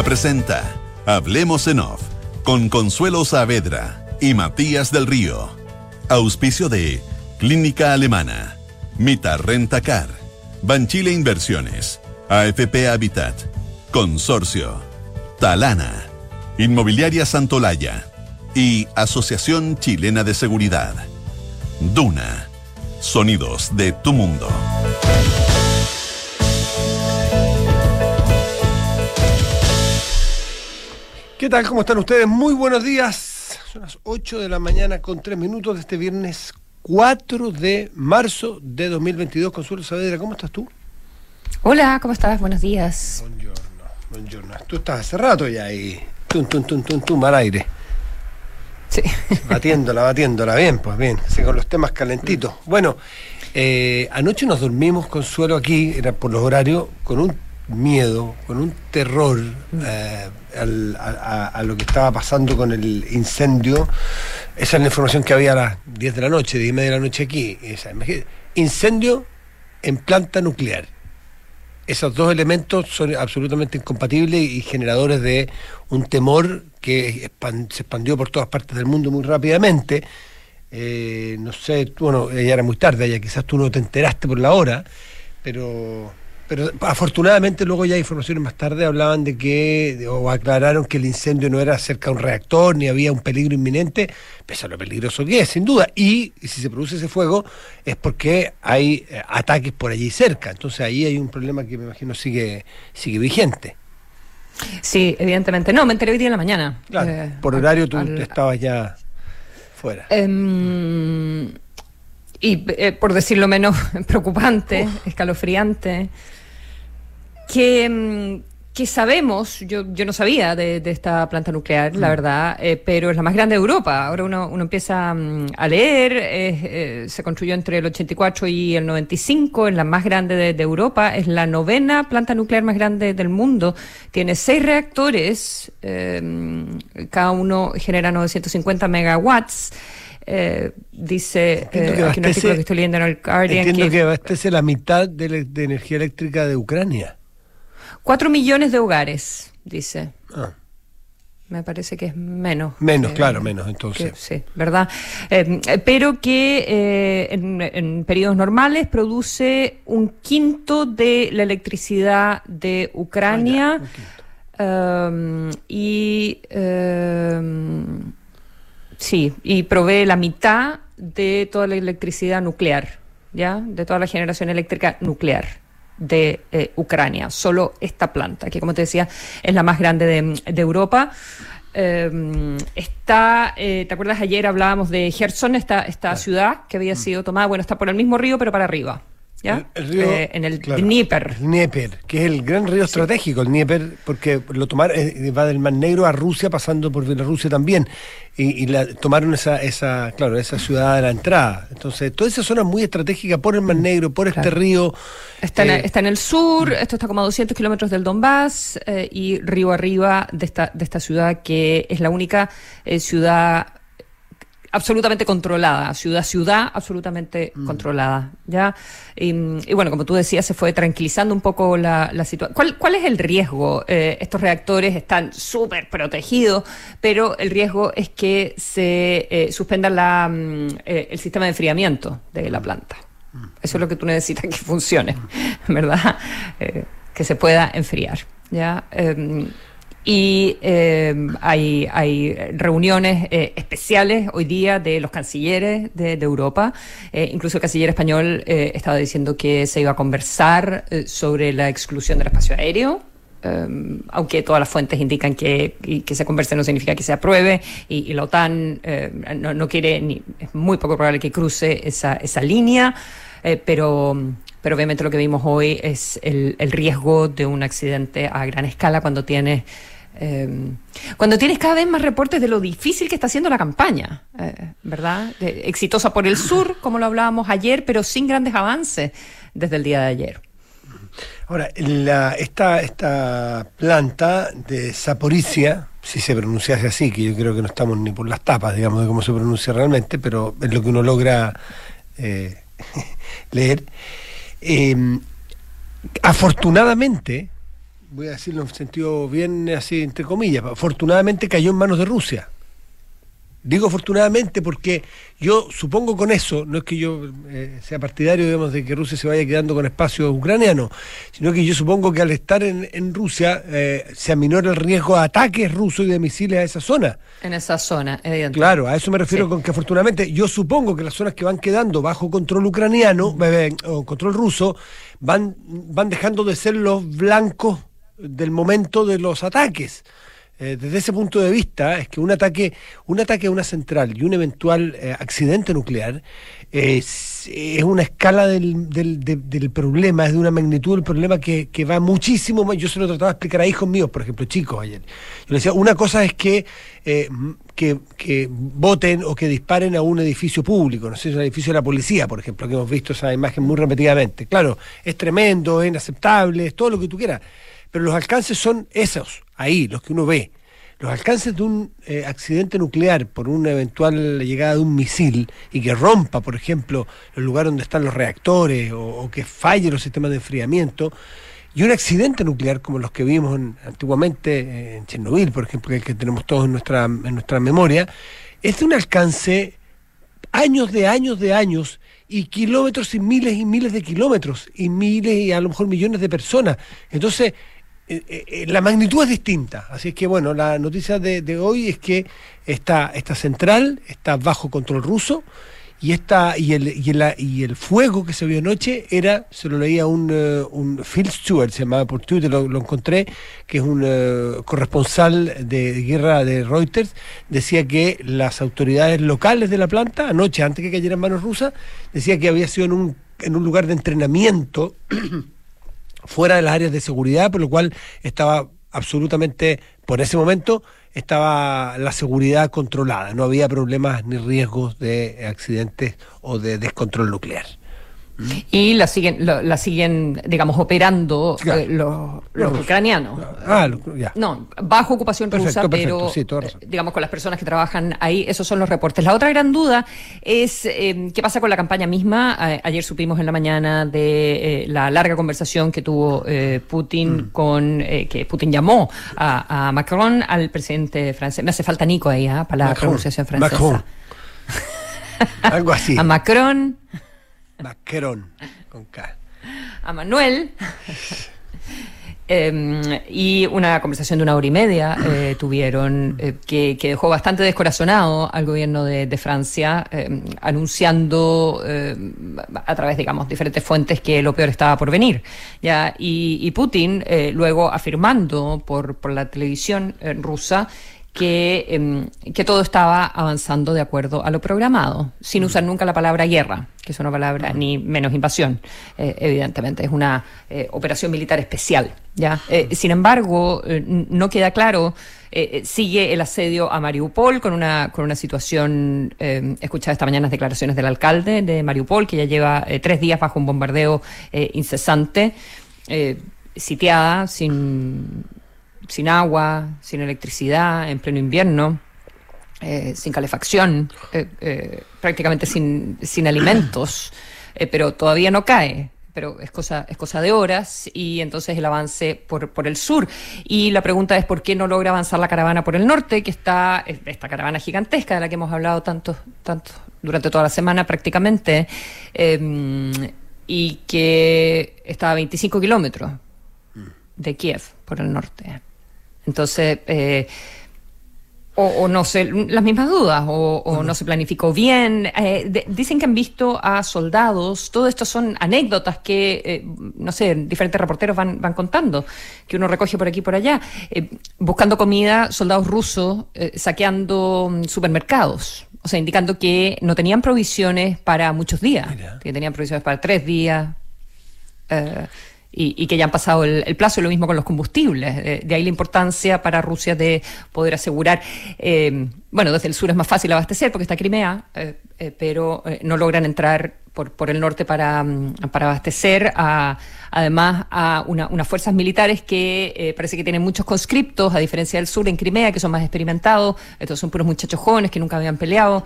Duna presenta Hablemos en Off con Consuelo Saavedra y Matías del Río. Auspicio de Clínica Alemana, Mita Rentacar, Banchile Inversiones, AFP Habitat, Consorcio, Talana, Inmobiliaria Santolaya y Asociación Chilena de Seguridad. Duna, sonidos de tu mundo. ¿Qué tal? ¿Cómo están ustedes? Muy buenos días. Son las 8 de la mañana con 3 minutos de este viernes 4 de marzo de 2022. Consuelo Saavedra, ¿cómo estás tú? Hola, ¿cómo estás? Buenos días. Buongiorno, buongiorno. Tú estás hace rato ya ahí, tum, tum, tum, tum, tum, al aire. Sí. Batiéndola, batiéndola. Bien, pues bien, así con los temas calentitos. Bueno, eh, anoche nos dormimos, Consuelo, aquí, era por los horarios, con un miedo, con un terror eh, al- a, lo que estaba pasando con el incendio. Esa es la información que había a las 10 de la noche, 10 y media de la noche aquí. Esa, incendio en planta nuclear. Esos dos elementos son absolutamente incompatibles y generadores de un temor que se expandió por todas partes del mundo muy rápidamente. Eh, no sé, bueno, ya era muy tarde, ya quizás tú no te enteraste por la hora, pero, pero afortunadamente luego ya informaciones más tarde hablaban de que, o aclararon que el incendio no era cerca de un reactor, ni había un peligro inminente, pese a lo peligroso que es, sin duda. Y, y si se produce ese fuego es porque hay eh, ataques por allí cerca. Entonces ahí hay un problema que me imagino sigue, sigue vigente. Sí, evidentemente. No, me enteré hoy día en la mañana. Claro, Eh, por al- horario tú al- estabas ya fuera. Em, y eh, por decirlo menos preocupante, escalofriante, que, em, que sabemos, yo, yo no sabía de, de esta planta nuclear, la verdad, eh, pero es la más grande de Europa. Ahora uno, uno empieza mm, a leer, eh, eh, se construyó entre el 84 y el 95, es la más grande de, de Europa, es la novena planta nuclear más grande del mundo, tiene seis reactores, eh, cada uno genera 950 megawatts. Eh, dice Entiendo eh, que aquí un abastece- artículo que estoy leyendo en el Guardian Entiendo que, que abastece la mitad de energía eléctrica de Ucrania. 4 millones de hogares, dice. Ah, Me parece que es menos. Menos, que- claro, menos, entonces. que- sí, ¿verdad? Eh, eh, pero que eh, en, en periodos normales produce un quinto de la electricidad de Ucrania. Ah, ya. Um, y um, sí, y provee la mitad de toda la electricidad nuclear, ¿ya? De toda la generación eléctrica nuclear de eh, Ucrania. Solo esta planta, que como te decía, es la más grande de, de Europa. Um, está, eh, ¿te acuerdas? Ayer hablábamos de Gerson, esta, esta ciudad que había sido tomada, bueno, está por el mismo río, pero para arriba. ¿Ya? El, el río, Eh, en el claro, Dnieper. Dnieper, que es el gran río estratégico, el Dnieper, porque lo tomar, eh, va del Mar Negro a Rusia, pasando por Bielorrusia también. Y, y la, tomaron esa, esa, claro, esa ciudad a la entrada. Entonces, toda esa zona es muy estratégica por el Mar Negro, por este río. Está, en, eh, está en el sur, esto está como a 200 kilómetros del Donbass eh, y río arriba de esta, de esta ciudad que es la única ciudad absolutamente controlada, ciudad ciudad absolutamente controlada, ¿ya? Y, y bueno, como tú decías, se fue tranquilizando un poco la, la situación. ¿Cuál, ¿Cuál es el riesgo? Eh, estos reactores están súper protegidos, pero el riesgo es que se eh, suspenda la, mm, eh, el sistema de enfriamiento de la planta. Eso es lo que tú necesitas que funcione, ¿verdad? Que se pueda enfriar, ¿ya? Y eh, hay, reuniones eh, especiales hoy día de los cancilleres de, Europa. Eh, incluso el canciller español estaba diciendo que se iba a conversar sobre la exclusión del espacio aéreo. aunque todas las fuentes indican que, que se converse no significa que se apruebe, y, la OTAN no, no quiere, ni, es muy poco probable que cruce esa, esa línea, pero, pero obviamente lo que vimos hoy es el, el riesgo de un accidente a gran escala cuando tienes eh, cuando tienes cada vez más reportes de lo difícil que está haciendo la campaña, eh, ¿verdad? Exitosa por el sur, como lo hablábamos ayer, pero sin grandes avances desde el día de ayer. Ahora, esta, esta planta de Saporicia, si se pronunciase así, que yo creo que no estamos ni por las tapas, digamos, de cómo se pronuncia realmente, pero es lo que uno logra eh, leer. Eh, afortunadamente, voy a decirlo en sentido bien así, entre comillas, afortunadamente cayó en manos de Rusia. Digo afortunadamente porque yo supongo con eso, no es que yo eh, sea partidario digamos, de que Rusia se vaya quedando con espacio ucraniano, sino que yo supongo que al estar en, Rusia eh, se aminora el riesgo de ataques rusos y de misiles a esa zona. En esa zona, evidentemente. Claro, a eso me refiero con que afortunadamente yo supongo que las zonas que van quedando bajo control ucraniano eh, o control ruso van, van dejando de ser los blancos del momento de los ataques. Eh, desde ese punto de vista, es que un ataque, un ataque a una central y un eventual eh, accidente nuclear es, una escala del, del, problema, es de una magnitud del problema que, va muchísimo más. Yo se lo trataba de explicar a hijos míos, por ejemplo, chicos ayer. Yo les decía, una cosa es que, eh, que, que, voten o que disparen a un edificio público, no sé, un edificio de la policía, por ejemplo, que hemos visto esa imagen muy repetidamente. Claro, es tremendo, es inaceptable, es todo lo que tú quieras pero los alcances son esos, ahí, los que uno ve. Los alcances de un eh, accidente nuclear por una eventual llegada de un misil y que rompa, por ejemplo, el lugar donde están los reactores o, que falle los sistemas de enfriamiento, y un accidente nuclear como los que vimos antiguamente eh, en Chernobyl, por ejemplo, que, que tenemos todos en nuestra, en nuestra memoria, es de un alcance años de años de años y kilómetros y miles y miles de kilómetros y miles y a lo mejor millones de personas. Entonces, eh, eh, eh, la magnitud es distinta. Así es que, bueno, la noticia de, hoy es que esta, esta central está bajo control ruso y esta y el, y el, y el fuego que se vio anoche era, se lo leía un, Phil Stewart, se llamaba por Twitter, lo, encontré, que es un corresponsal de guerra de Reuters, decía que las autoridades locales de la planta, anoche, antes que cayera en manos rusas, decía que había sido en un, en un lugar de entrenamiento fuera de las áreas de seguridad, por lo cual estaba absolutamente, por ese momento, estaba la seguridad controlada, no había problemas ni riesgos de accidentes o de descontrol nuclear. Y la siguen, la siguen digamos, operando eh, los, ucranianos. Ah, No, bajo ocupación rusa, pero eh, digamos con las personas que trabajan ahí, esos son los reportes. La otra gran duda es eh, qué pasa con la campaña misma. ayer supimos en la mañana de la larga conversación que tuvo Putin mm. con, que Putin llamó a, Macron, al presidente francés. Me hace falta Nico ahí, ¿ah? para la pronunciación francesa. Macron. Algo así. A Macron. Macron, con K. A Manuel. Em, y una conversación de una hora y media eh, tuvieron eh, que, dejó bastante descorazonado al gobierno de, Francia, em, anunciando em, a través, digamos, diferentes fuentes que lo peor estaba por venir. ¿ya? Y, Putin eh, luego afirmando por, por la televisión rusa que, em, que todo estaba avanzando de acuerdo a lo programado, sin usar nunca la palabra guerra, que es una palabra ni menos invasión, eh, evidentemente, es una eh, operación militar especial. ¿ya? Eh, sin embargo, no queda claro. sigue el asedio a Mariupol con una, con una situación, he escuchado esta mañana las declaraciones del alcalde de Mariupol, que ya lleva tres días bajo un bombardeo incesante, sitiada, sin, sin agua, sin electricidad, en pleno invierno, eh, sin calefacción, eh, eh, prácticamente sin, alimentos, pero todavía no cae pero es cosa, es cosa de horas, y entonces el avance por, por el sur. Y la pregunta es por qué no logra avanzar la caravana por el norte, que está, esta caravana gigantesca de la que hemos hablado tanto, tanto durante toda la semana prácticamente, em, y que está a 25 kilómetros de Kiev por el norte. Entonces, eh, o, no sé, las mismas dudas, o, no se planificó bien. Eh, dicen que han visto a soldados, todo esto son anécdotas que, eh, no sé, diferentes reporteros van, van contando, que uno recoge por aquí y por allá, buscando comida, soldados rusos saqueando mm, supermercados. O sea, indicando que no tenían provisiones para muchos días, que tenían provisiones para tres días y, que ya han pasado el, plazo, y lo mismo con los combustibles. de ahí la importancia para Rusia de poder asegurar, eh, bueno, desde el sur es más fácil abastecer porque está Crimea, eh, eh, pero no logran entrar por, por el norte para, mm, para abastecer, además a unas fuerzas militares que parece que tienen muchos conscriptos, a diferencia del sur en Crimea, que son más experimentados, estos son puros muchachos jóvenes que nunca habían peleado.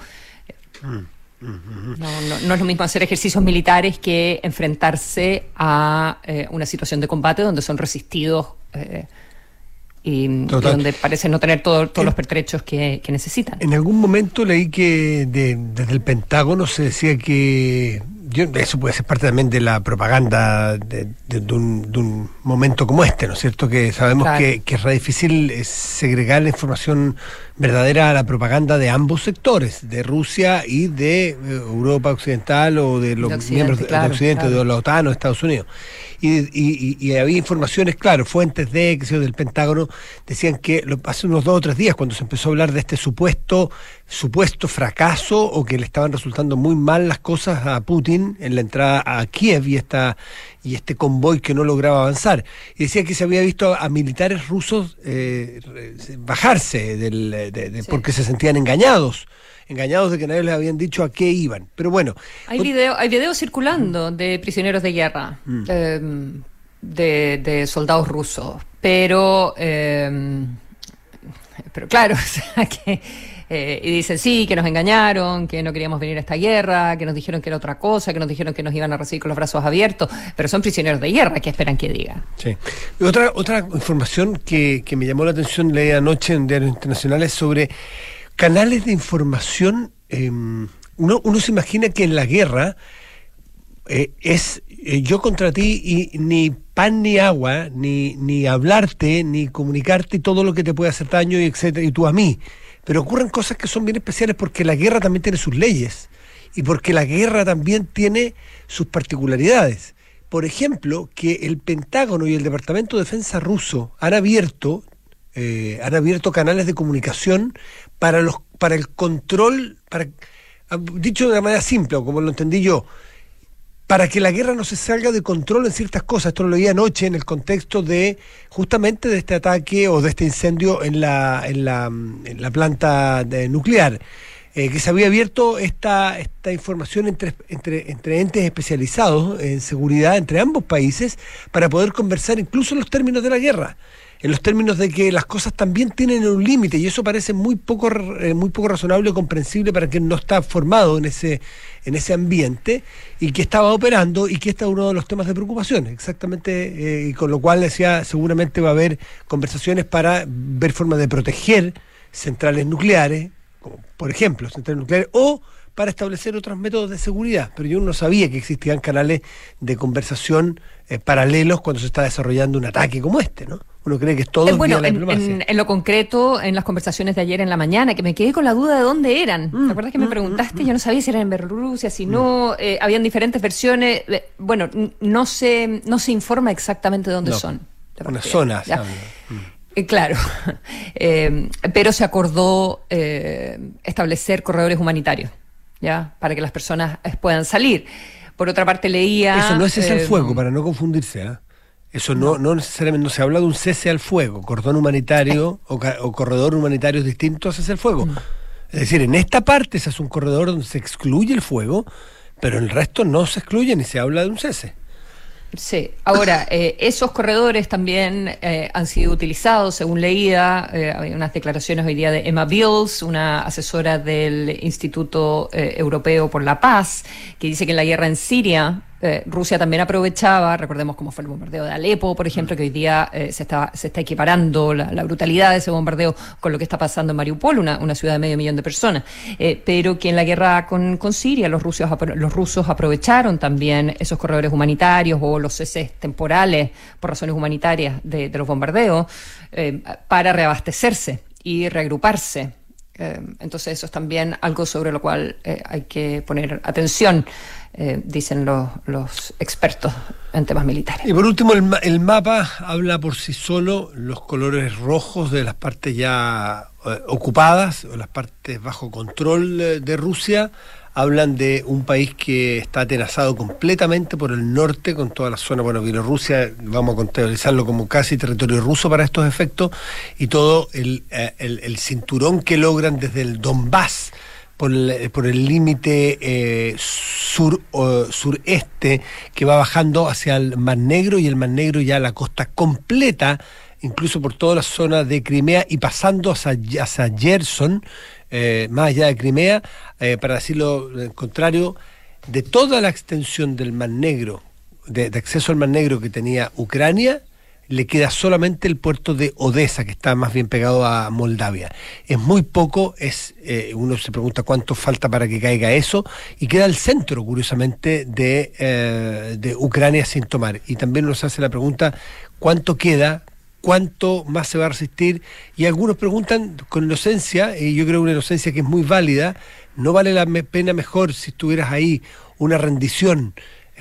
Mm. No, no, es lo mismo hacer ejercicios militares que enfrentarse a eh, una situación de combate donde son resistidos y, donde parece no tener todos los pertrechos que, necesitan. En algún momento leí que desde el Pentágono se decía que eso puede ser parte también de la propaganda de, un, momento como este, ¿no es cierto? Que sabemos que, que, es re difícil eh, segregar la información verdadera la propaganda de ambos sectores, de Rusia y de eh, Europa Occidental o de los miembros de Occidente, de la OTAN o Estados Unidos. Y, había informaciones, claro, fuentes de, que del Pentágono, decían que hace unos dos o tres días, cuando se empezó a hablar de este supuesto, supuesto fracaso o que le estaban resultando muy mal las cosas a Putin en la entrada a Kiev y esta y este convoy que no lograba avanzar. Y decía que se había visto a militares rusos eh, bajarse del, porque se sentían engañados engañados de que nadie les habían dicho a qué iban. Pero bueno. Hay videos hay video circulando de prisioneros de guerra, mm. em, de, soldados rusos, pero, em, pero claro, o sea, que, eh, y dicen sí, que nos engañaron, que no queríamos venir a esta guerra, que nos dijeron que era otra cosa, que nos dijeron que nos iban a recibir con los brazos abiertos, pero son prisioneros de guerra, que esperan que diga? Sí. otra, otra información que, que me llamó la atención, leí anoche en diarios internacionales sobre canales de información, em, uno, se imagina que en la guerra eh, es eh, yo contra ti y ni pan ni agua, ni, ni hablarte, ni comunicarte todo lo que te puede hacer daño, y etcétera, y tú a mí. Pero ocurren cosas que son bien especiales porque la guerra también tiene sus leyes y porque la guerra también tiene sus particularidades. Por ejemplo, que el Pentágono y el Departamento de Defensa ruso han abierto, eh, han abierto canales de comunicación para, los, para el control, para, ah, dicho de una manera simple, como lo entendí yo, para que la guerra no se salga de control en ciertas cosas. Esto lo leí anoche en el contexto de justamente de este ataque o de este incendio en la, en la, en la planta nuclear. Eh, que se había abierto esta, esta información entre, entre, entre entes especializados en seguridad entre ambos países para poder conversar incluso en los términos de la guerra en los términos de que las cosas también tienen un límite y eso parece muy poco eh, muy poco razonable o comprensible para quien no está formado en ese en ese ambiente y que estaba operando y que este es uno de los temas de preocupación exactamente eh, y con lo cual decía seguramente va a haber conversaciones para ver formas de proteger centrales nucleares como por ejemplo centrales nucleares o para establecer otros métodos de seguridad. Pero yo no sabía que existían canales de conversación eh, paralelos cuando se está desarrollando un ataque como este, ¿no? Uno cree que es todo eh, bueno, en, lo concreto, en las conversaciones de ayer en la mañana, que me quedé con la duda de dónde eran. Mm, ¿Te acuerdas que me mm, preguntaste? Mm, yo no sabía si eran en Bielorrusia, si no. Eh, habían diferentes versiones. bueno, no se, no se informa exactamente dónde son. Una zona. Claro, pero se acordó establecer corredores humanitarios. ¿ya? Para que las personas eh, puedan salir. Por otra parte, leía... Eso no es cese al eh, fuego, para no confundirse, ¿ah? Eso no, no, necesariamente, no se habla de un cese al fuego, cordón humanitario o, corredor humanitario distinto a cese al fuego. Es decir, en esta parte se hace un corredor donde se excluye el fuego, pero en el resto no se excluye ni se habla de un cese. Sí, ahora, eh, esos corredores también eh, han sido utilizados, según leía, eh, hay unas declaraciones hoy día de Emma Bills, una asesora del Instituto Europeo por la Paz, que dice que en la guerra en Siria eh, Rusia también aprovechaba, recordemos cómo fue el bombardeo de Alepo, por ejemplo, que hoy día eh, se, está, se está equiparando la, brutalidad de ese bombardeo con lo que está pasando en Mariupol, una, una ciudad de medio millón de personas, eh, pero que en la guerra con, con Siria los rusos, los rusos aprovecharon también esos corredores humanitarios o los ceses temporales por razones humanitarias de, de los bombardeos para reabastecerse y reagruparse. Entonces eso es también algo sobre lo cual hay que poner atención. Eh, dicen los, los, expertos en temas militares. Y por último, el, el, mapa habla por sí solo los colores rojos de las partes ya eh, ocupadas o las partes bajo control eh, de Rusia. Hablan de un país que está atenazado completamente por el norte, con toda la zona, bueno, Bielorrusia, vamos a contabilizarlo como casi territorio ruso para estos efectos, y todo el, el, el cinturón que logran desde el Donbass por el límite eh, sur, sureste que va bajando hacia el Mar Negro y el Mar Negro ya la costa completa, incluso por toda la zona de Crimea y pasando hacia, hacia Gerson, eh, más allá de Crimea, eh, para decirlo contrario, de toda la extensión del Mar Negro, de, acceso al Mar Negro que tenía Ucrania, le queda solamente el puerto de Odessa, que está más bien pegado a Moldavia. Es muy poco, es eh, uno se pregunta cuánto falta para que caiga eso, y queda el centro, curiosamente, de, de Ucrania sin tomar. Y también nos hace la pregunta cuánto queda, cuánto más se va a resistir, y algunos preguntan con inocencia, y yo creo una inocencia que es muy válida, ¿no vale la pena mejor si estuvieras ahí una rendición?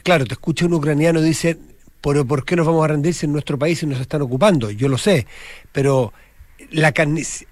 Claro, te escucha un ucraniano y dice, pero ¿por qué nos vamos a rendir si en nuestro país nos están ocupando? Yo lo sé, pero la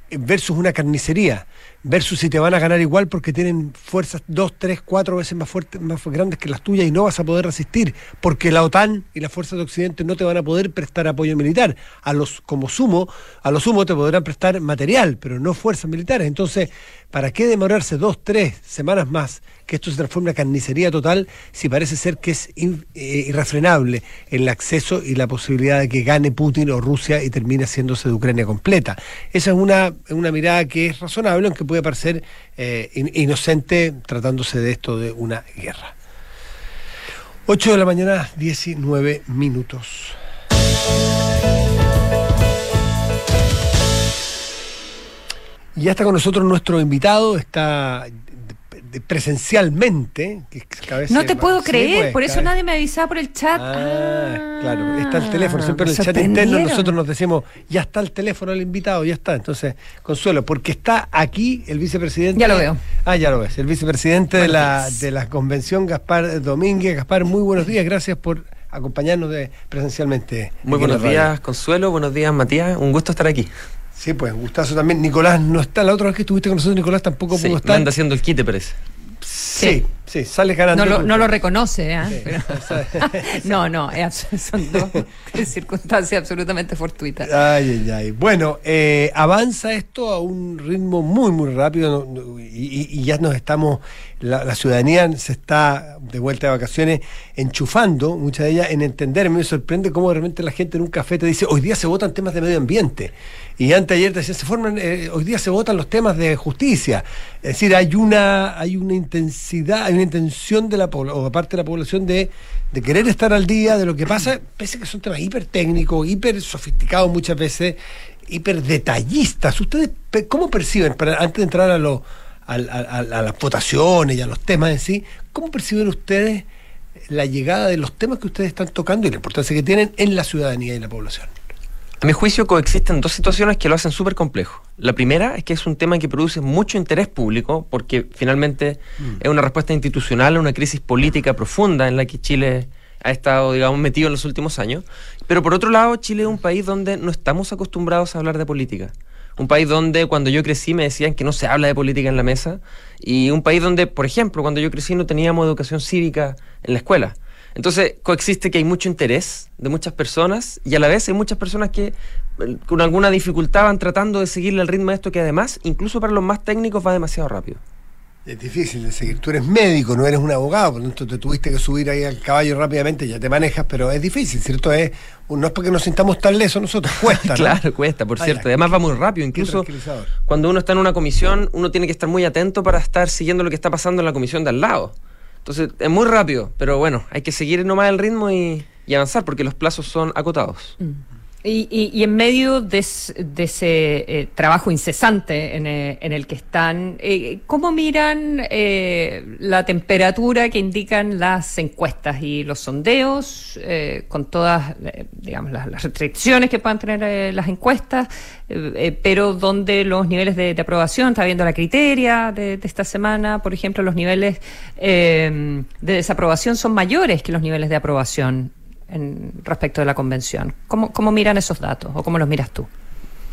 versus una carnicería, versus si te van a ganar igual porque tienen fuerzas dos, tres, cuatro veces más fuertes, más grandes que las tuyas y no vas a poder resistir, porque la OTAN y las fuerzas de Occidente no te van a poder prestar apoyo militar. A los, como sumo, a lo sumo te podrán prestar material, pero no fuerzas militares. Entonces, ¿para qué demorarse dos, tres semanas más que esto se transforme en carnicería total si parece ser que es eh, irrefrenable el acceso y la posibilidad de que gane Putin o Rusia y termine haciéndose de Ucrania completa? Esa es una, mirada que es razonable, aunque puede parecer eh, inocente tratándose de esto de una guerra. 8 de la mañana, 19 minutos. Ya está con nosotros nuestro invitado, está presencialmente. no te puedo creer, pues, por eso nadie me avisaba por el chat. Ah, claro, está el teléfono, siempre en el chat interno nosotros nos decimos, ya está el teléfono del invitado, ya está. Entonces, Consuelo, porque está aquí el vicepresidente. Ya lo veo. Ah, ya lo ves, el vicepresidente de, la, de la convención, Gaspar Domínguez. Gaspar, muy buenos días, gracias por acompañarnos de, presencialmente. Muy buenos días, Consuelo, buenos días, Matías, un gusto estar aquí. Sí, pues gustazo también. Nicolás no está. La otra vez que estuviste con nosotros, Nicolás tampoco pudo estar. anda haciendo el quite, parece. Sí, sí, sale ganando. No lo, no lo reconoce, ¿eh? no, no, son dos circunstancias absolutamente fortuitas. Ay, ay, ay. Bueno, eh, avanza esto a un ritmo muy, muy rápido y, ya nos estamos, la, ciudadanía se está de vuelta de vacaciones enchufando, mucha de ellas, en entender. Me sorprende cómo de repente la gente en un café te dice, hoy día se votan temas de medio ambiente. Y antes ayer te decía, se forman, eh, hoy día se votan los temas de justicia. Es decir, hay una, hay una intensidad, hay una intención de la o aparte de la población de, de querer estar al día de lo que pasa, pese a que son temas hiper técnicos, hiper sofisticados muchas veces, hiper detallistas. ¿Ustedes cómo perciben, para, antes de entrar a, lo, a, a, las votaciones y a los temas en sí, cómo perciben ustedes la llegada de los temas que ustedes están tocando y la importancia que tienen en la ciudadanía y la población? A mi juicio coexisten dos situaciones que lo hacen súper complejo. La primera es que es un tema que produce mucho interés público porque finalmente mm. es una respuesta institucional a una crisis política profunda en la que Chile ha estado, digamos, metido en los últimos años. Pero por otro lado, Chile es un país donde no estamos acostumbrados a hablar de política. Un país donde cuando yo crecí me decían que no se habla de política en la mesa. Y un país donde, por ejemplo, cuando yo crecí no teníamos educación cívica en la escuela. Entonces coexiste que hay mucho interés de muchas personas y a la vez hay muchas personas que eh, con alguna dificultad van tratando de seguirle el ritmo de esto que además, incluso para los más técnicos, va demasiado rápido. Es difícil de seguir. Tú eres médico, no eres un abogado, por lo tanto te tuviste que subir ahí al caballo rápidamente, ya te manejas, pero es difícil, ¿cierto? Es, no es porque nos sintamos tan lesos nosotros, cuesta. claro, cuesta, por cierto. Además va muy rápido, incluso cuando uno está en una comisión, uno tiene que estar muy atento para estar siguiendo lo que está pasando en la comisión de al lado. Entonces es muy rápido, pero bueno, hay que seguir nomás el ritmo y, avanzar porque los plazos son acotados. Mm. Y, en medio de, ese eh, trabajo incesante en, eh, el que están, eh, ¿cómo miran la temperatura que indican las encuestas y los sondeos, con todas digamos, las, restricciones que puedan tener las encuestas, pero donde los niveles de, aprobación, está viendo la criteria de, esta semana, por ejemplo, los niveles de desaprobación son mayores que los niveles de aprobación? En, respecto de la convención. ¿Cómo, ¿Cómo miran esos datos o cómo los miras tú?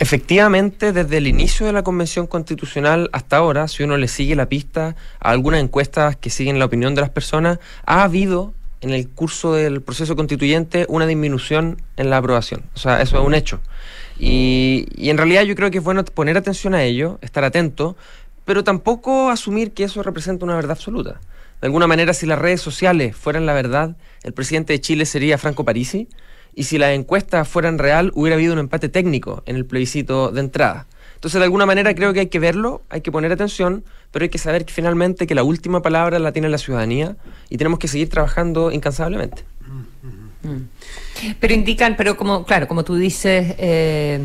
Efectivamente, desde el inicio de la Convención Constitucional hasta ahora, si uno le sigue la pista a algunas encuestas que siguen la opinión de las personas, ha habido en el curso del proceso constituyente una disminución en la aprobación. O sea, eso es un hecho. Y, y en realidad yo creo que es bueno poner atención a ello, estar atento, pero tampoco asumir que eso representa una verdad absoluta. De alguna manera, si las redes sociales fueran la verdad, el presidente de Chile sería Franco Parisi, y si las encuestas fueran real, hubiera habido un empate técnico en el plebiscito de entrada. Entonces, de alguna manera, creo que hay que verlo, hay que poner atención, pero hay que saber que finalmente que la última palabra la tiene la ciudadanía y tenemos que seguir trabajando incansablemente. Mm, mm, mm. Pero indican, pero como, claro, como tú dices, eh,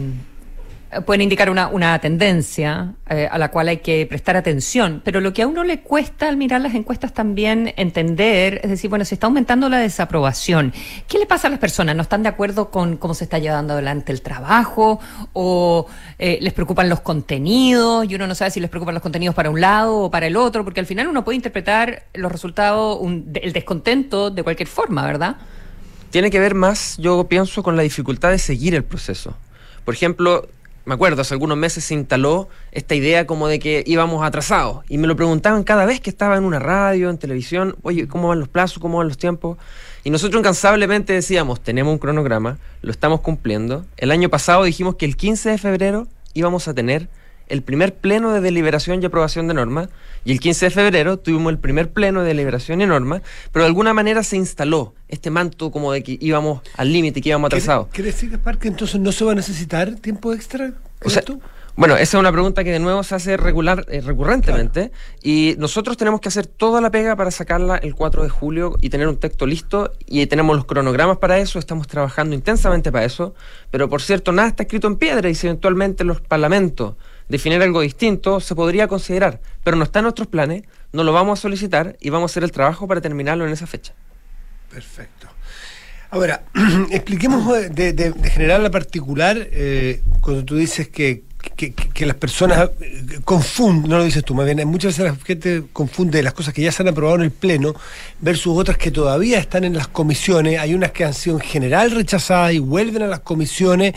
pueden indicar una, una tendencia eh, a la cual hay que prestar atención, pero lo que a uno le cuesta al mirar las encuestas también entender, es decir, bueno, se está aumentando la desaprobación. ¿Qué le pasa a las personas? ¿No están de acuerdo con cómo se está llevando adelante el trabajo? ¿O eh, les preocupan los contenidos? Y uno no sabe si les preocupan los contenidos para un lado o para el otro, porque al final uno puede interpretar los resultados, un, el descontento de cualquier forma, ¿verdad? Tiene que ver más, yo pienso, con la dificultad de seguir el proceso. Por ejemplo, me acuerdo, hace algunos meses se instaló esta idea como de que íbamos atrasados. Y me lo preguntaban cada vez que estaba en una radio, en televisión, oye, ¿cómo van los plazos? ¿Cómo van los tiempos? Y nosotros incansablemente decíamos, tenemos un cronograma, lo estamos cumpliendo. El año pasado dijimos que el 15 de febrero íbamos a tener el primer pleno de deliberación y aprobación de normas y el 15 de febrero tuvimos el primer pleno de deliberación y normas, pero de alguna manera se instaló este manto como de que íbamos al límite, que íbamos atrasados. ¿Quiere decir, que entonces no se va a necesitar tiempo extra? O sea, bueno, esa es una pregunta que de nuevo se hace regular, eh, recurrentemente y nosotros tenemos que hacer toda la pega para sacarla el 4 de julio y tener un texto listo y tenemos los cronogramas para eso, estamos trabajando intensamente para eso, pero por cierto, nada está escrito en piedra y si eventualmente los parlamentos definir algo distinto, se podría considerar, pero no está en nuestros planes, no lo vamos a solicitar y vamos a hacer el trabajo para terminarlo en esa fecha. Perfecto. Ahora, expliquemos de, general a particular, eh, cuando tú dices que, las personas eh, confunden, no lo dices tú, más bien, muchas veces la gente confunde las cosas que ya se han aprobado en el Pleno versus otras que todavía están en las comisiones. Hay unas que han sido en general rechazadas y vuelven a las comisiones.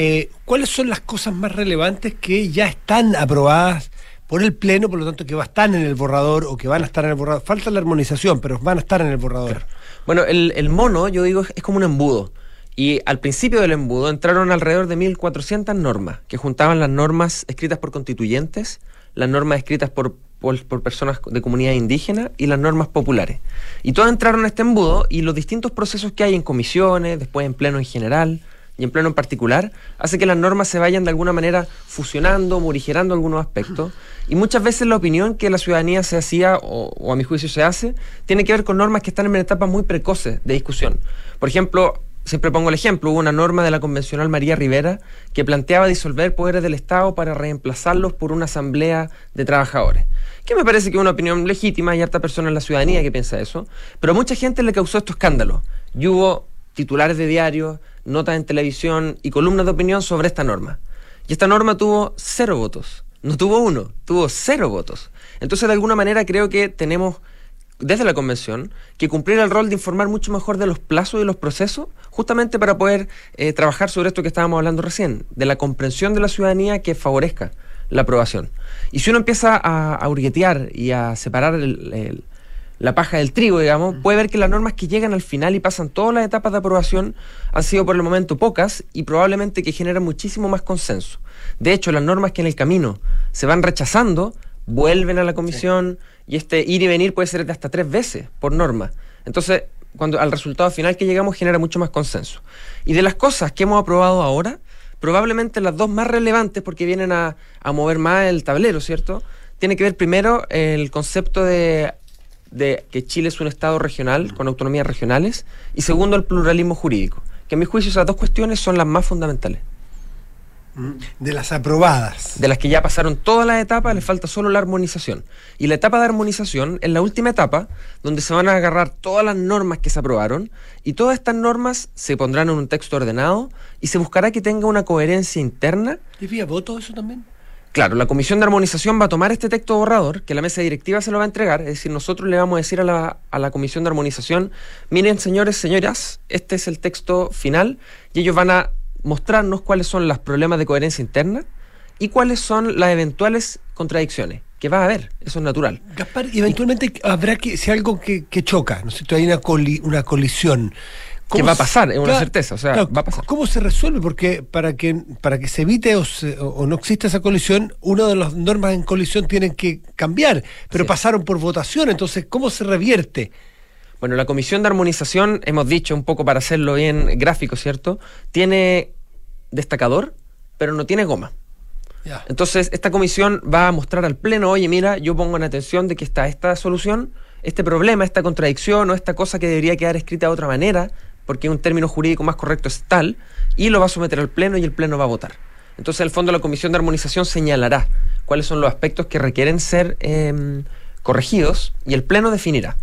Eh, ¿Cuáles son las cosas más relevantes que ya están aprobadas por el Pleno, por lo tanto que va a estar en el borrador o que van a estar en el borrador? Falta la armonización, pero van a estar en el borrador. Bueno, el, mono, yo digo, es como un embudo. Y al principio del embudo entraron alrededor de 1.400 normas, que juntaban las normas escritas por constituyentes, las normas escritas por, por, personas de comunidad indígena y las normas populares. Y todas entraron a este embudo y los distintos procesos que hay en comisiones, después en pleno en general, y en pleno en particular, hace que las normas se vayan de alguna manera fusionando, morigerando algunos aspectos. Y muchas veces la opinión que la ciudadanía se hacía, o, a mi juicio se hace, tiene que ver con normas que están en etapas muy precoces de discusión. Por ejemplo, siempre pongo el ejemplo, hubo una norma de la convencional María Rivera que planteaba disolver poderes del Estado para reemplazarlos por una asamblea de trabajadores. Que me parece que es una opinión legítima, hay harta persona en la ciudadanía que piensa eso, pero mucha gente le causó esto escándalo. Y hubo titulares de diarios, notas en televisión y columnas de opinión sobre esta norma. Y esta norma tuvo cero votos. No tuvo uno, tuvo cero votos. Entonces, de alguna manera, creo que tenemos, desde la convención, que cumplir el rol de informar mucho mejor de los plazos y los procesos, justamente para poder eh, trabajar sobre esto que estábamos hablando recién, de la comprensión de la ciudadanía que favorezca la aprobación. Y si uno empieza a, a hurguetear y a separar el la paja del trigo, digamos, puede ver que las normas que llegan al final y pasan todas las etapas de aprobación han sido por el momento pocas y probablemente que generan muchísimo más consenso. De hecho, las normas que en el camino se van rechazando vuelven a la comisión y este ir y venir puede ser de hasta tres veces por norma. Entonces, cuando al resultado final que llegamos genera mucho más consenso. Y de las cosas que hemos aprobado ahora, probablemente las dos más relevantes porque vienen a, a mover más el tablero, ¿cierto? Tiene que ver primero el concepto de de que Chile es un Estado regional con autonomías regionales y segundo el pluralismo jurídico, que a mi juicio esas dos cuestiones son las más fundamentales. Mm, de las aprobadas. De las que ya pasaron todas las etapas, le falta solo la armonización. Y la etapa de armonización es la última etapa donde se van a agarrar todas las normas que se aprobaron y todas estas normas se pondrán en un texto ordenado y se buscará que tenga una coherencia interna. ¿Y vía voto eso también? Claro, la Comisión de Armonización va a tomar este texto borrador, que la mesa directiva se lo va a entregar, es decir, nosotros le vamos a decir a la, a la Comisión de Armonización, miren señores, señoras, este es el texto final, y ellos van a mostrarnos cuáles son los problemas de coherencia interna y cuáles son las eventuales contradicciones que va a haber, eso es natural. Gaspar, eventualmente habrá que, si algo que, choca, ¿no es cierto? Hay una, una colisión. ¿Qué va a pasar, es una certeza, o sea, va a pasar. ¿Cómo se resuelve? Porque para que, para que se evite o, no exista esa colisión, una de las normas en colisión tienen que cambiar, pero pasaron por votación, entonces, ¿cómo se revierte? Bueno, la Comisión de Armonización, hemos dicho un poco para hacerlo bien gráfico, ¿cierto? Tiene destacador, pero no tiene goma. Entonces, esta comisión va a mostrar al Pleno, oye, mira, yo pongo en atención de que está esta solución, este problema, esta contradicción o esta cosa que debería quedar escrita de otra manera, porque un término jurídico más correcto es tal, y lo va a someter al Pleno y el Pleno va a votar. Entonces, el fondo, la Comisión de Armonización señalará cuáles son los aspectos que requieren ser em, corregidos y el Pleno definirá.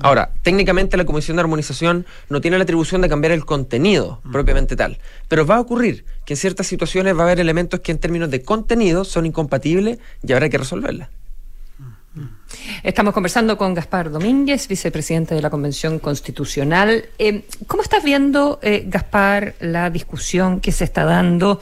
Ahora, técnicamente la Comisión de Armonización no tiene la atribución de cambiar el contenido mm. propiamente tal, pero va a ocurrir que en ciertas situaciones va a haber elementos que en términos de contenido son incompatibles y habrá que resolverlas. Estamos conversando con Gaspar Domínguez, vicepresidente de la Convención Constitucional. Eh, ¿Cómo estás viendo, eh, Gaspar, la discusión que se está dando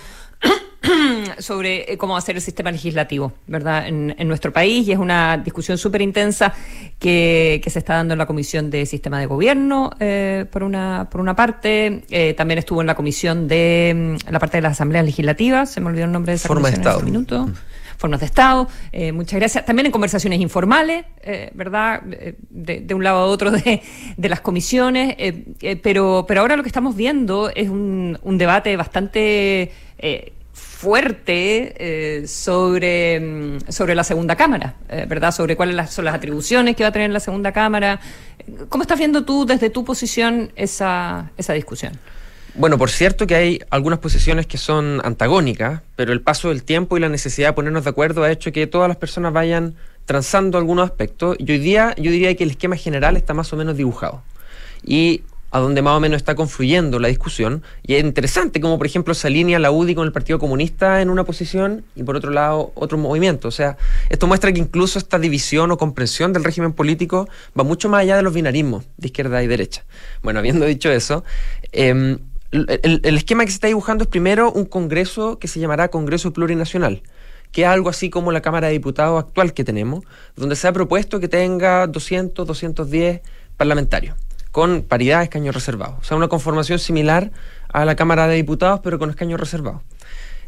sobre eh, cómo hacer el sistema legislativo, ¿verdad?, en, nuestro país y es una discusión súper intensa que, se está dando en la Comisión de Sistema de Gobierno, eh, por, una, por una parte, eh, también estuvo en la Comisión de mm, la parte de las asambleas legislativas, se me olvidó el nombre de esa Forma comisión de Estado. en minuto. Mm. Formas de Estado, muchas gracias. También en conversaciones informales, ¿verdad? De, un lado a otro de, las comisiones, pero, pero ahora lo que estamos viendo es un, un debate bastante fuerte eh, sobre, mm, sobre la segunda cámara, eh, ¿verdad? Sobre cuáles son las atribuciones que va a tener la segunda cámara. ¿Cómo estás viendo tú desde tu posición esa, esa discusión? Bueno, por cierto que hay algunas posiciones que son antagónicas, pero el paso del tiempo y la necesidad de ponernos de acuerdo ha hecho que todas las personas vayan transando algunos aspectos y hoy día yo diría que el esquema general está más o menos dibujado. Y a donde más o menos está confluyendo la discusión. Y es interesante como, por ejemplo, se alinea la UDI con el Partido Comunista en una posición y, por otro lado, otro movimiento. O sea, esto muestra que incluso esta división o comprensión del régimen político va mucho más allá de los binarismos de izquierda y derecha. Bueno, habiendo dicho eso, em, el, esquema que se está dibujando es primero un congreso que se llamará Congreso Plurinacional que es algo así como la Cámara de Diputados actual que tenemos, donde se ha propuesto que tenga 200, 210 parlamentarios con paridad de escaños reservados. O sea, una conformación similar a la Cámara de Diputados, pero con escaños reservados.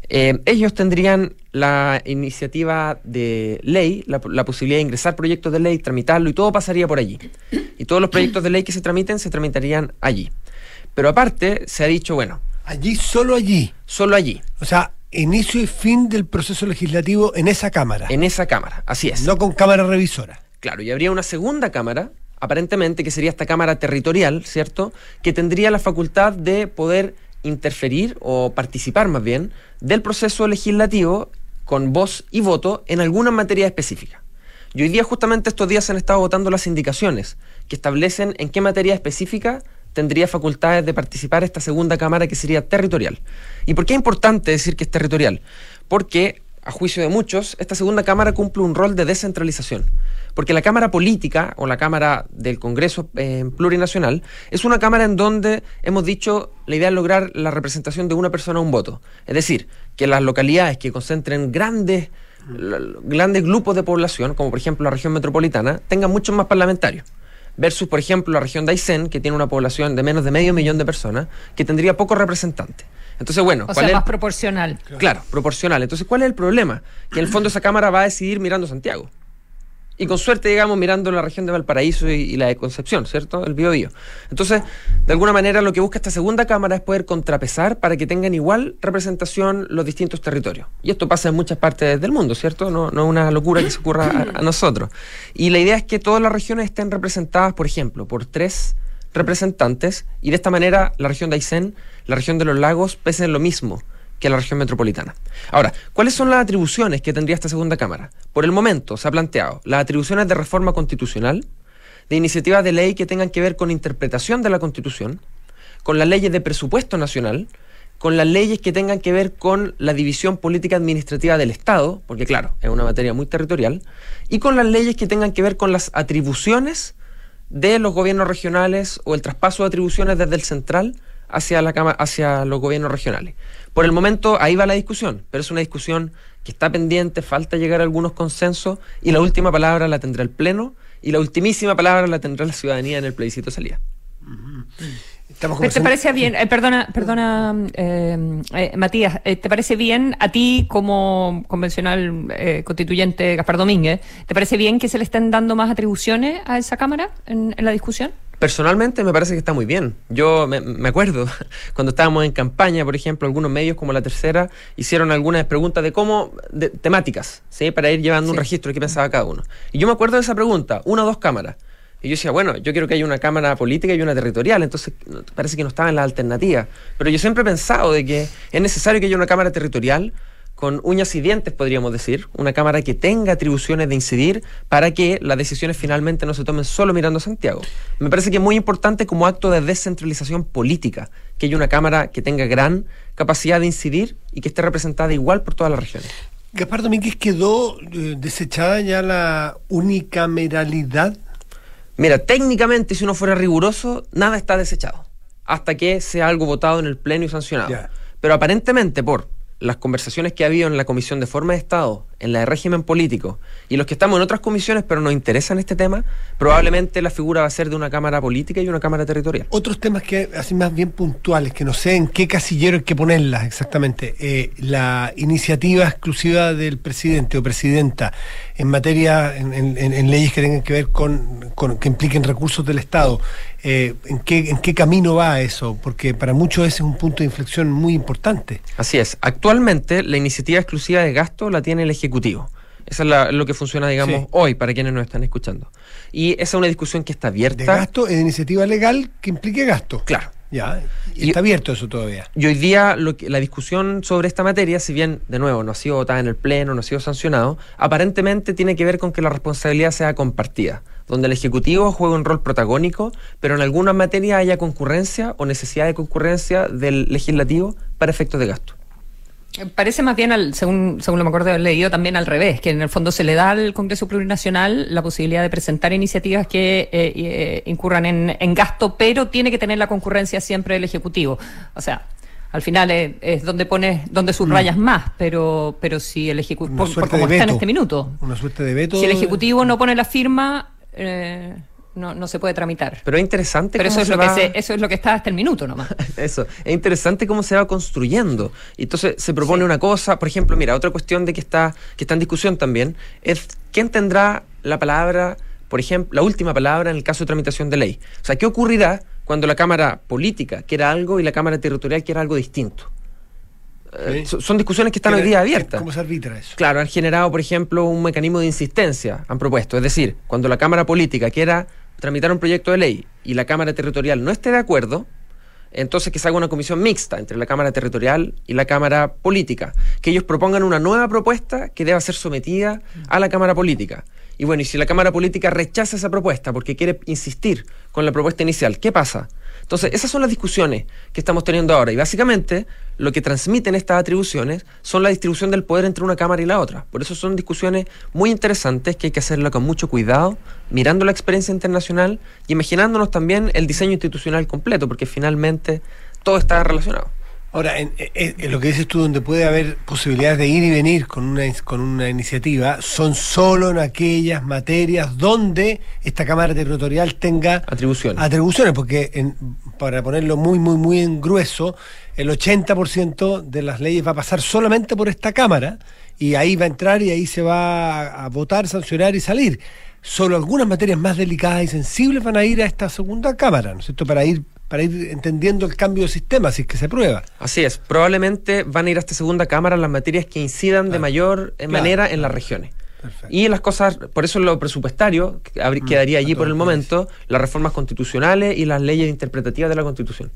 Eh, ellos tendrían la iniciativa de ley, la, posibilidad de ingresar proyectos de ley, tramitarlo y todo pasaría por allí. Y todos los proyectos de ley que se tramiten se tramitarían allí. Pero aparte se ha dicho, bueno. Allí, solo allí. Solo allí. O sea, inicio y fin del proceso legislativo en esa Cámara. En esa Cámara, así es. No con Cámara Revisora. Claro, y habría una segunda Cámara aparentemente, que sería esta Cámara Territorial, ¿cierto?, que tendría la facultad de poder interferir o participar más bien del proceso legislativo con voz y voto en alguna materia específica. Y hoy día justamente estos días se han estado votando las indicaciones que establecen en qué materia específica tendría facultades de participar esta segunda Cámara que sería territorial. ¿Y por qué es importante decir que es territorial? Porque, a juicio de muchos, esta segunda Cámara cumple un rol de descentralización. Porque la Cámara Política o la Cámara del Congreso eh, Plurinacional es una Cámara en donde hemos dicho la idea es lograr la representación de una persona a un voto. Es decir, que las localidades que concentren grandes, grandes grupos de población, como por ejemplo la región metropolitana, tengan muchos más parlamentarios versus, por ejemplo, la región de Aysén, que tiene una población de menos de medio millón de personas, que tendría pocos representantes. Entonces, bueno. O sea, más proporcional. Claro, proporcional. Entonces, ¿cuál es el problema? Que en el fondo esa Cámara va a decidir mirando Santiago y con suerte, digamos, mirando la región de Valparaíso y, la de Concepción, ¿cierto? El Biobío. Entonces, de alguna manera, lo que busca esta segunda Cámara es poder contrapesar para que tengan igual representación los distintos territorios. Y esto pasa en muchas partes del mundo, ¿cierto? No, es una locura que se ocurra a, nosotros. Y la idea es que todas las regiones estén representadas, por ejemplo, por tres representantes y de esta manera la región de Aysén, la región de los lagos pesen lo mismo que la región metropolitana. Ahora, ¿cuáles son las atribuciones que tendría esta segunda Cámara? Por el momento se ha planteado las atribuciones de reforma constitucional, de iniciativas de ley que tengan que ver con interpretación de la Constitución, con las leyes de presupuesto nacional, con las leyes que tengan que ver con la división política administrativa del Estado, porque claro, es una materia muy territorial, y con las leyes que tengan que ver con las atribuciones de los gobiernos regionales o el traspaso de atribuciones desde el central hacia, la, hacia los gobiernos regionales. Por el momento ahí va la discusión, pero es una discusión que está pendiente, falta llegar a algunos consensos y la última palabra la tendrá el Pleno y la ultimísima palabra la tendrá la ciudadanía en el plebiscito de salida. ¿Te parece bien, eh, perdona, perdona eh, eh, Matías, ¿te parece bien a ti como convencional constituyente Gaspar Domínguez, ¿te parece bien que se le estén dando más atribuciones a esa Cámara en la discusión? Personalmente me parece que está muy bien. Yo me, acuerdo cuando estábamos en campaña, por ejemplo, algunos medios como La Tercera hicieron algunas preguntas de cómo, de, temáticas, ¿sí? para ir llevando un registro de qué pensaba cada uno. Y yo me acuerdo de esa pregunta, una o dos cámaras. Y yo decía, bueno, yo quiero que haya una Cámara política y una territorial, entonces parece que no estaba en la alternativa. Pero yo siempre he pensado de que es necesario que haya una Cámara territorial con uñas y dientes, podríamos decir, una Cámara que tenga atribuciones de incidir para que las decisiones finalmente no se tomen solo mirando a Santiago. Me parece que es muy importante como acto de descentralización política, que haya una Cámara que tenga gran capacidad de incidir y que esté representada igual por todas las regiones. Gaspar Domínguez quedó eh, desechada ya la unicameralidad. Mira, técnicamente, si uno fuera riguroso, nada está desechado, hasta que sea algo votado en el Pleno y sancionado. Ya. Pero aparentemente, por las conversaciones que ha habido en la Comisión de Forma de Estado, en la de régimen político, y los que estamos en otras comisiones pero nos interesan este tema, probablemente la figura va a ser de una Cámara política y una Cámara territorial. Otros temas que así más bien puntuales, que no sé en qué casillero hay que ponerlas exactamente. Eh, la iniciativa exclusiva del presidente o presidenta en materia, en, en- en- en leyes que tengan que ver con, con- que impliquen recursos del Estado. eh, ¿en, qué, ¿En qué camino va eso? Porque para muchos ese es un punto de inflexión muy importante. Así es. Actualmente la iniciativa exclusiva de gasto la tiene el Ejecutivo. Esa es la- lo que funciona, digamos, Sí. hoy para quienes nos están escuchando. Y esa es una discusión que está abierta. De gasto es de iniciativa legal que implique gasto. Claro. Ya, y Y- está abierto eso todavía. Y hoy día lo que- la discusión sobre esta materia, si bien de nuevo no ha sido votada en el Pleno, no ha sido sancionado, aparentemente tiene que ver con que la responsabilidad sea compartida, donde el Ejecutivo juega un rol protagónico, pero en algunas materias haya concurrencia o necesidad de concurrencia del legislativo para efectos de gasto. Parece más bien, al, según, según lo me acuerdo de haber leído, también al revés, que en el fondo se le da al Congreso Plurinacional la posibilidad de presentar iniciativas que eh, eh, incurran en, en gasto, pero tiene que tener la concurrencia siempre del Ejecutivo. O sea, al final es, es donde pones, donde subrayas más, pero, pero si el Ejecutivo, por, por como está en este minuto, Una suerte de veto. si el Ejecutivo no pone la firma, eh, no, no se puede tramitar. Pero es interesante Pero cómo eso es, se lo que va- se, eso es lo que está hasta el minuto nomás. Eso, es interesante cómo se va construyendo. Entonces se propone una cosa, por ejemplo, mira, otra cuestión de que está, que está en discusión también, es quién tendrá la palabra, por ejemplo, la última palabra en el caso de tramitación de ley. O sea, ¿qué ocurrirá cuando la Cámara política quiera algo y la Cámara territorial quiera algo distinto? Eh, Sí. son discusiones que están hoy día abiertas. ¿Cómo se arbitra eso? Claro, han generado, por ejemplo, un mecanismo de insistencia, han propuesto. Es decir, cuando la Cámara Política quiera tramitar un proyecto de ley y la Cámara Territorial no esté de acuerdo, entonces que se haga una comisión mixta entre la Cámara Territorial y la Cámara Política, que ellos propongan una nueva propuesta que deba ser sometida a la Cámara Política. Y bueno, y si la Cámara Política rechaza esa propuesta porque quiere insistir con la propuesta inicial, ¿qué pasa? Entonces, esas son las discusiones que estamos teniendo ahora. Y básicamente, lo que transmiten estas atribuciones son la distribución del poder entre una Cámara y la otra. Por eso son discusiones muy interesantes que hay que hacerlas con mucho cuidado, mirando la experiencia internacional y imaginándonos también el diseño institucional completo, porque finalmente todo está relacionado. Ahora, en, en- en lo que dices tú, donde puede haber posibilidades de ir y venir con una, con una iniciativa, son solo en aquellas materias donde esta Cámara Territorial tenga Atribuciones. atribuciones, porque en- para ponerlo muy, muy, muy en grueso, el 80% de las leyes va a pasar solamente por esta Cámara y ahí va a entrar y ahí se va a, a votar, sancionar y salir. Solo algunas materias más delicadas y sensibles van a ir a esta segunda Cámara, ¿no es cierto? Para ir, para ir entendiendo el cambio de sistema, si es que se aprueba. Así es, probablemente van a ir a esta segunda Cámara las materias que incidan de mayor eh, claro. manera en las regiones. Perfecto. Y las cosas, por eso lo presupuestario que habrí- quedaría allí por el momento, las reformas constitucionales y las leyes interpretativas de la Constitución.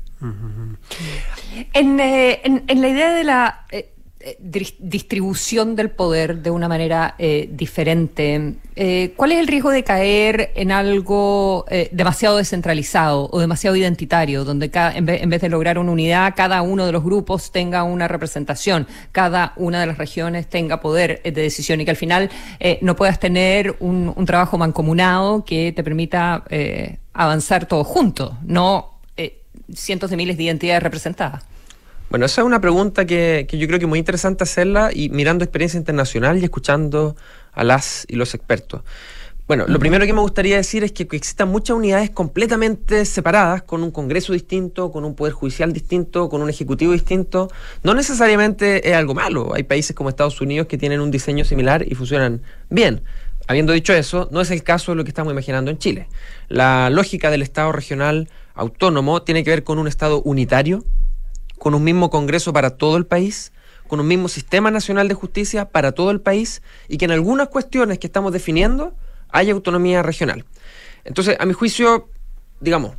En, eh, en- en la idea de la eh, distribución del poder de una manera eh, diferente, eh, ¿cuál es el riesgo de caer en algo eh, demasiado descentralizado o demasiado identitario, donde ca- en, vez, en vez de lograr una unidad, cada uno de los grupos tenga una representación, cada una de las regiones tenga poder eh, de decisión y que al final eh, no puedas tener un, un trabajo mancomunado que te permita eh, avanzar todos juntos, no eh, cientos de miles de identidades representadas? Bueno, esa es una pregunta que, que yo creo que es muy interesante hacerla y mirando experiencia internacional y escuchando a las y los expertos. Bueno, lo primero que me gustaría decir es que existan muchas unidades completamente separadas, con un Congreso distinto, con un Poder Judicial distinto, con un Ejecutivo distinto. No necesariamente es algo malo. Hay países como Estados Unidos que tienen un diseño similar y funcionan bien. Habiendo dicho eso, no es el caso de lo que estamos imaginando en Chile. La lógica del Estado regional autónomo tiene que ver con un Estado unitario, con un mismo Congreso para todo el país, con un mismo Sistema Nacional de Justicia para todo el país y que en algunas cuestiones que estamos definiendo haya autonomía regional. Entonces, a mi juicio, digamos,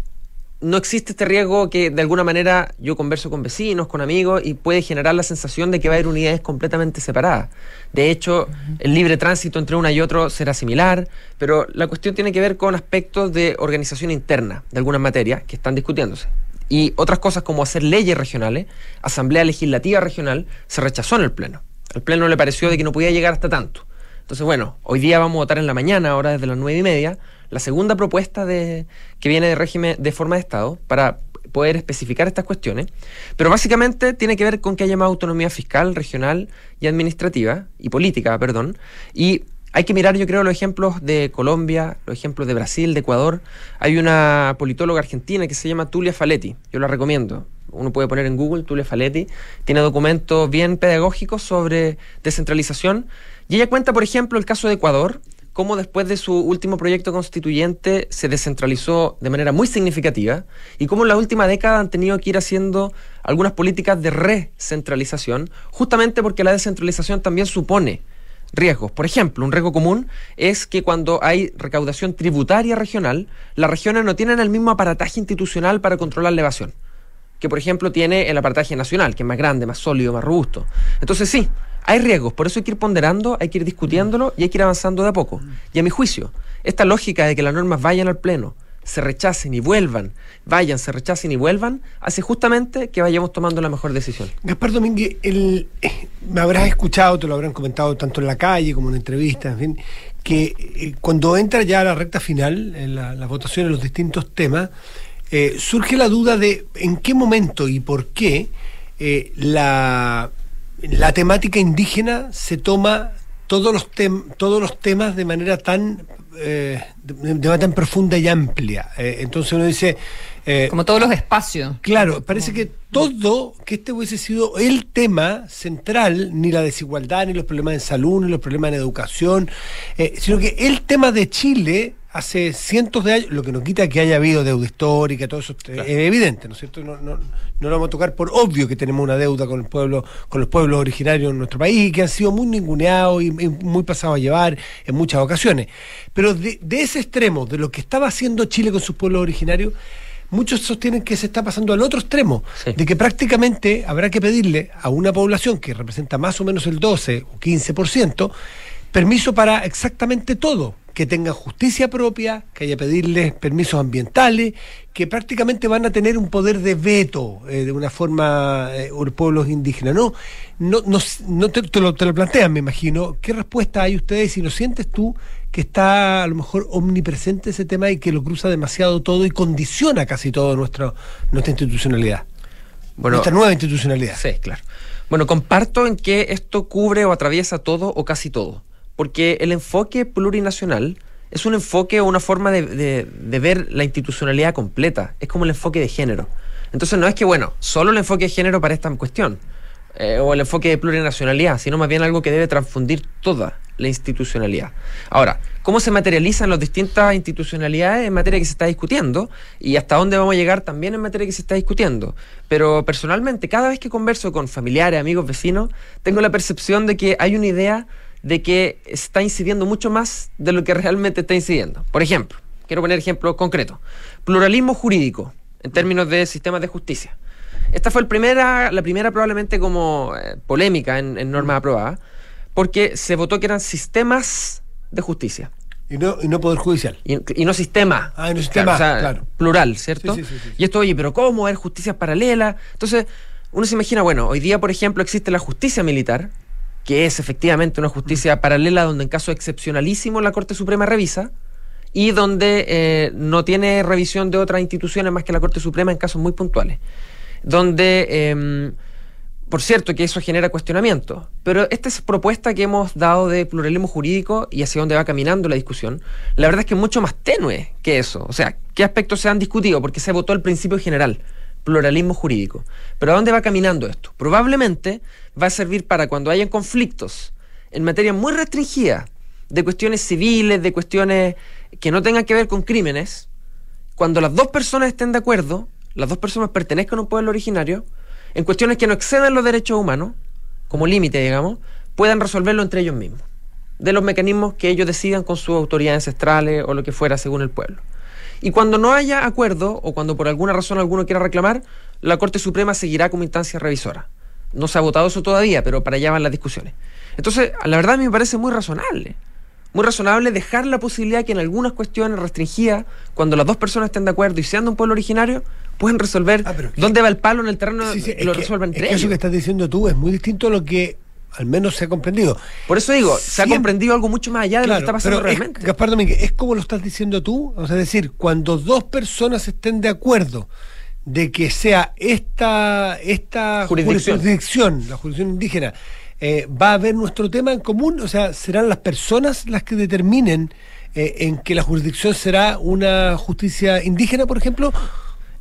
no existe este riesgo que de alguna manera yo converso con vecinos, con amigos y puede generar la sensación de que va a haber unidades completamente separadas. De hecho, el libre tránsito entre una y otro será similar, pero la cuestión tiene que ver con aspectos de organización interna de algunas materias que están discutiéndose. Y otras cosas como hacer leyes regionales, asamblea legislativa regional, se rechazó en el Pleno. Al Pleno le pareció de que no podía llegar hasta tanto. Entonces, bueno, hoy día vamos a votar en la mañana, ahora desde las nueve y media, la segunda propuesta de, que viene de régimen de forma de Estado para poder especificar estas cuestiones, pero básicamente tiene que ver con que haya más autonomía fiscal, regional y administrativa, y política, perdón, y hay que mirar, yo creo, los ejemplos de Colombia, los ejemplos de Brasil, de Ecuador. Hay una politóloga argentina que se llama Tulia Faletti, yo la recomiendo. Uno puede poner en Google Tulia Faletti, tiene documentos bien pedagógicos sobre descentralización. Y ella cuenta, por ejemplo, el caso de Ecuador, cómo después de su último proyecto constituyente se descentralizó de manera muy significativa y cómo en la última década han tenido que ir haciendo algunas políticas de recentralización, justamente porque la descentralización también supone riesgos. Por ejemplo, un riesgo común es que cuando hay recaudación tributaria regional, las regiones no tienen el mismo aparataje institucional para controlar la evasión que, por ejemplo, tiene el aparataje nacional, que es más grande, más sólido, más robusto. Entonces, sí, hay riesgos, por eso hay que ir ponderando, hay que ir discutiéndolo y hay que ir avanzando de a poco. Y a mi juicio, esta lógica de que las normas vayan al Pleno, se rechacen y vuelvan, vayan, se rechacen y vuelvan, hace justamente que vayamos tomando la mejor decisión. Gaspar Domínguez, el, eh, me habrás escuchado, te lo habrán comentado tanto en la calle como en entrevistas, en fin, que eh, cuando entra ya la recta final, en la, la votación en los distintos temas, eh, surge la duda de en qué momento y por qué la la temática indígena se toma todos los, todos los temas de manera tan eh, de, tan profunda y amplia. Eh, entonces uno dice... Eh, Como todos los espacios. Claro, parece que todo, que este hubiese sido el tema central, ni la desigualdad, ni los problemas en salud, ni los problemas en educación, sino que el tema de Chile hace cientos de años, lo que nos quita que haya habido deuda histórica, todo eso es evidente, ¿no es cierto? No, no, no lo vamos a tocar por obvio que tenemos una deuda con el pueblo, con los pueblos originarios en nuestro país, que han sido muy ninguneados y, muy pasados a llevar en muchas ocasiones. Pero de, ese extremo, de lo que estaba haciendo Chile con sus pueblos originarios, muchos sostienen que se está pasando al otro extremo, de que prácticamente habrá que pedirle a una población que representa más o menos el 12 o 15%, permiso para exactamente todo que tengan justicia propia, que haya pedirles permisos ambientales, que prácticamente van a tener un poder de veto eh, de una forma eh, pueblos indígenas. No, no, no, te, lo, te, lo, plantean, me imagino. ¿Qué respuesta hay ustedes si lo sientes tú que está a lo mejor omnipresente ese tema y que lo cruza demasiado todo y condiciona casi todo nuestra, nuestra institucionalidad? Bueno, nuestra nueva institucionalidad. Sí, claro. Bueno, comparto en que esto cubre o atraviesa todo o casi todo porque el enfoque plurinacional es un enfoque o una forma de, ver la institucionalidad completa, es como el enfoque de género. Entonces no es que, bueno, solo el enfoque de género para esta cuestión, eh, o el enfoque de plurinacionalidad, sino más bien algo que debe transfundir toda la institucionalidad. Ahora, ¿cómo se materializan las distintas institucionalidades en materia que se está discutiendo? Y hasta dónde vamos a llegar también en materia que se está discutiendo. Pero personalmente, cada vez que converso con familiares, amigos, vecinos, tengo la percepción de que hay una idea de que está incidiendo mucho más de lo que realmente está incidiendo. Por ejemplo, quiero poner ejemplo concreto. Pluralismo jurídico en términos de sistemas de justicia. Esta fue el primera, la primera probablemente como eh, polémica en, normas aprobadas, porque se votó que eran sistemas de justicia. Y no, y no poder judicial. Y, no sistema. Ah, y no sistema, claro, Plural, ¿cierto? y esto, oye, pero ¿cómo haber justicias paralelas? Entonces, uno se imagina, bueno, hoy día, por ejemplo, existe la justicia militar, que es efectivamente una justicia paralela donde en caso excepcionalísimo la Corte Suprema revisa y donde eh, no tiene revisión de otras instituciones más que la Corte Suprema en casos muy puntuales. Donde, em, por cierto, que eso genera cuestionamiento, pero esta es propuesta que hemos dado de pluralismo jurídico y hacia dónde va caminando la discusión, la verdad es que es mucho más tenue que eso. O sea, ¿qué aspectos se han discutido? Porque se votó el principio general pluralismo jurídico. Pero ¿a dónde va caminando esto? Probablemente va a servir para cuando hayan conflictos en materia muy restringida de cuestiones civiles, de cuestiones que no tengan que ver con crímenes, cuando las dos personas estén de acuerdo, las dos personas pertenezcan a un pueblo originario, en cuestiones que no excedan los derechos humanos, como límite, digamos, puedan resolverlo entre ellos mismos, de los mecanismos que ellos decidan con sus autoridades ancestrales o lo que fuera según el pueblo. Y cuando no haya acuerdo, o cuando por alguna razón alguno quiera reclamar, la Corte Suprema seguirá como instancia revisora. No se ha votado eso todavía, pero para allá van las discusiones. Entonces, la verdad a mí me parece muy razonable. Muy razonable dejar la posibilidad que en algunas cuestiones restringidas, cuando las dos personas estén de acuerdo y sean de un pueblo originario, pueden resolver Ah, que- dónde va el palo en el terreno, Sí, lo que- resuelvan es entre que Eso ellos. que estás diciendo tú es muy distinto a lo que al menos se ha comprendido. Por eso digo, se ha comprendido algo mucho más allá de lo que está pasando pero es- realmente. Gaspar Domínguez, es como lo estás diciendo tú, o sea, es decir, cuando dos personas estén de acuerdo de que sea esta, esta Jurisdicción. jurisdicción, la jurisdicción indígena, eh, va a haber nuestro tema en común, o sea, serán las personas las que determinen eh, en que la jurisdicción será una justicia indígena, por ejemplo.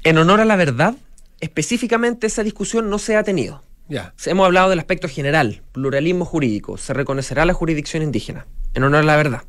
En honor a la verdad, específicamente esa discusión no se ha tenido. Ya. Hemos hablado del aspecto general, pluralismo jurídico, se reconocerá la jurisdicción indígena, en honor a la verdad.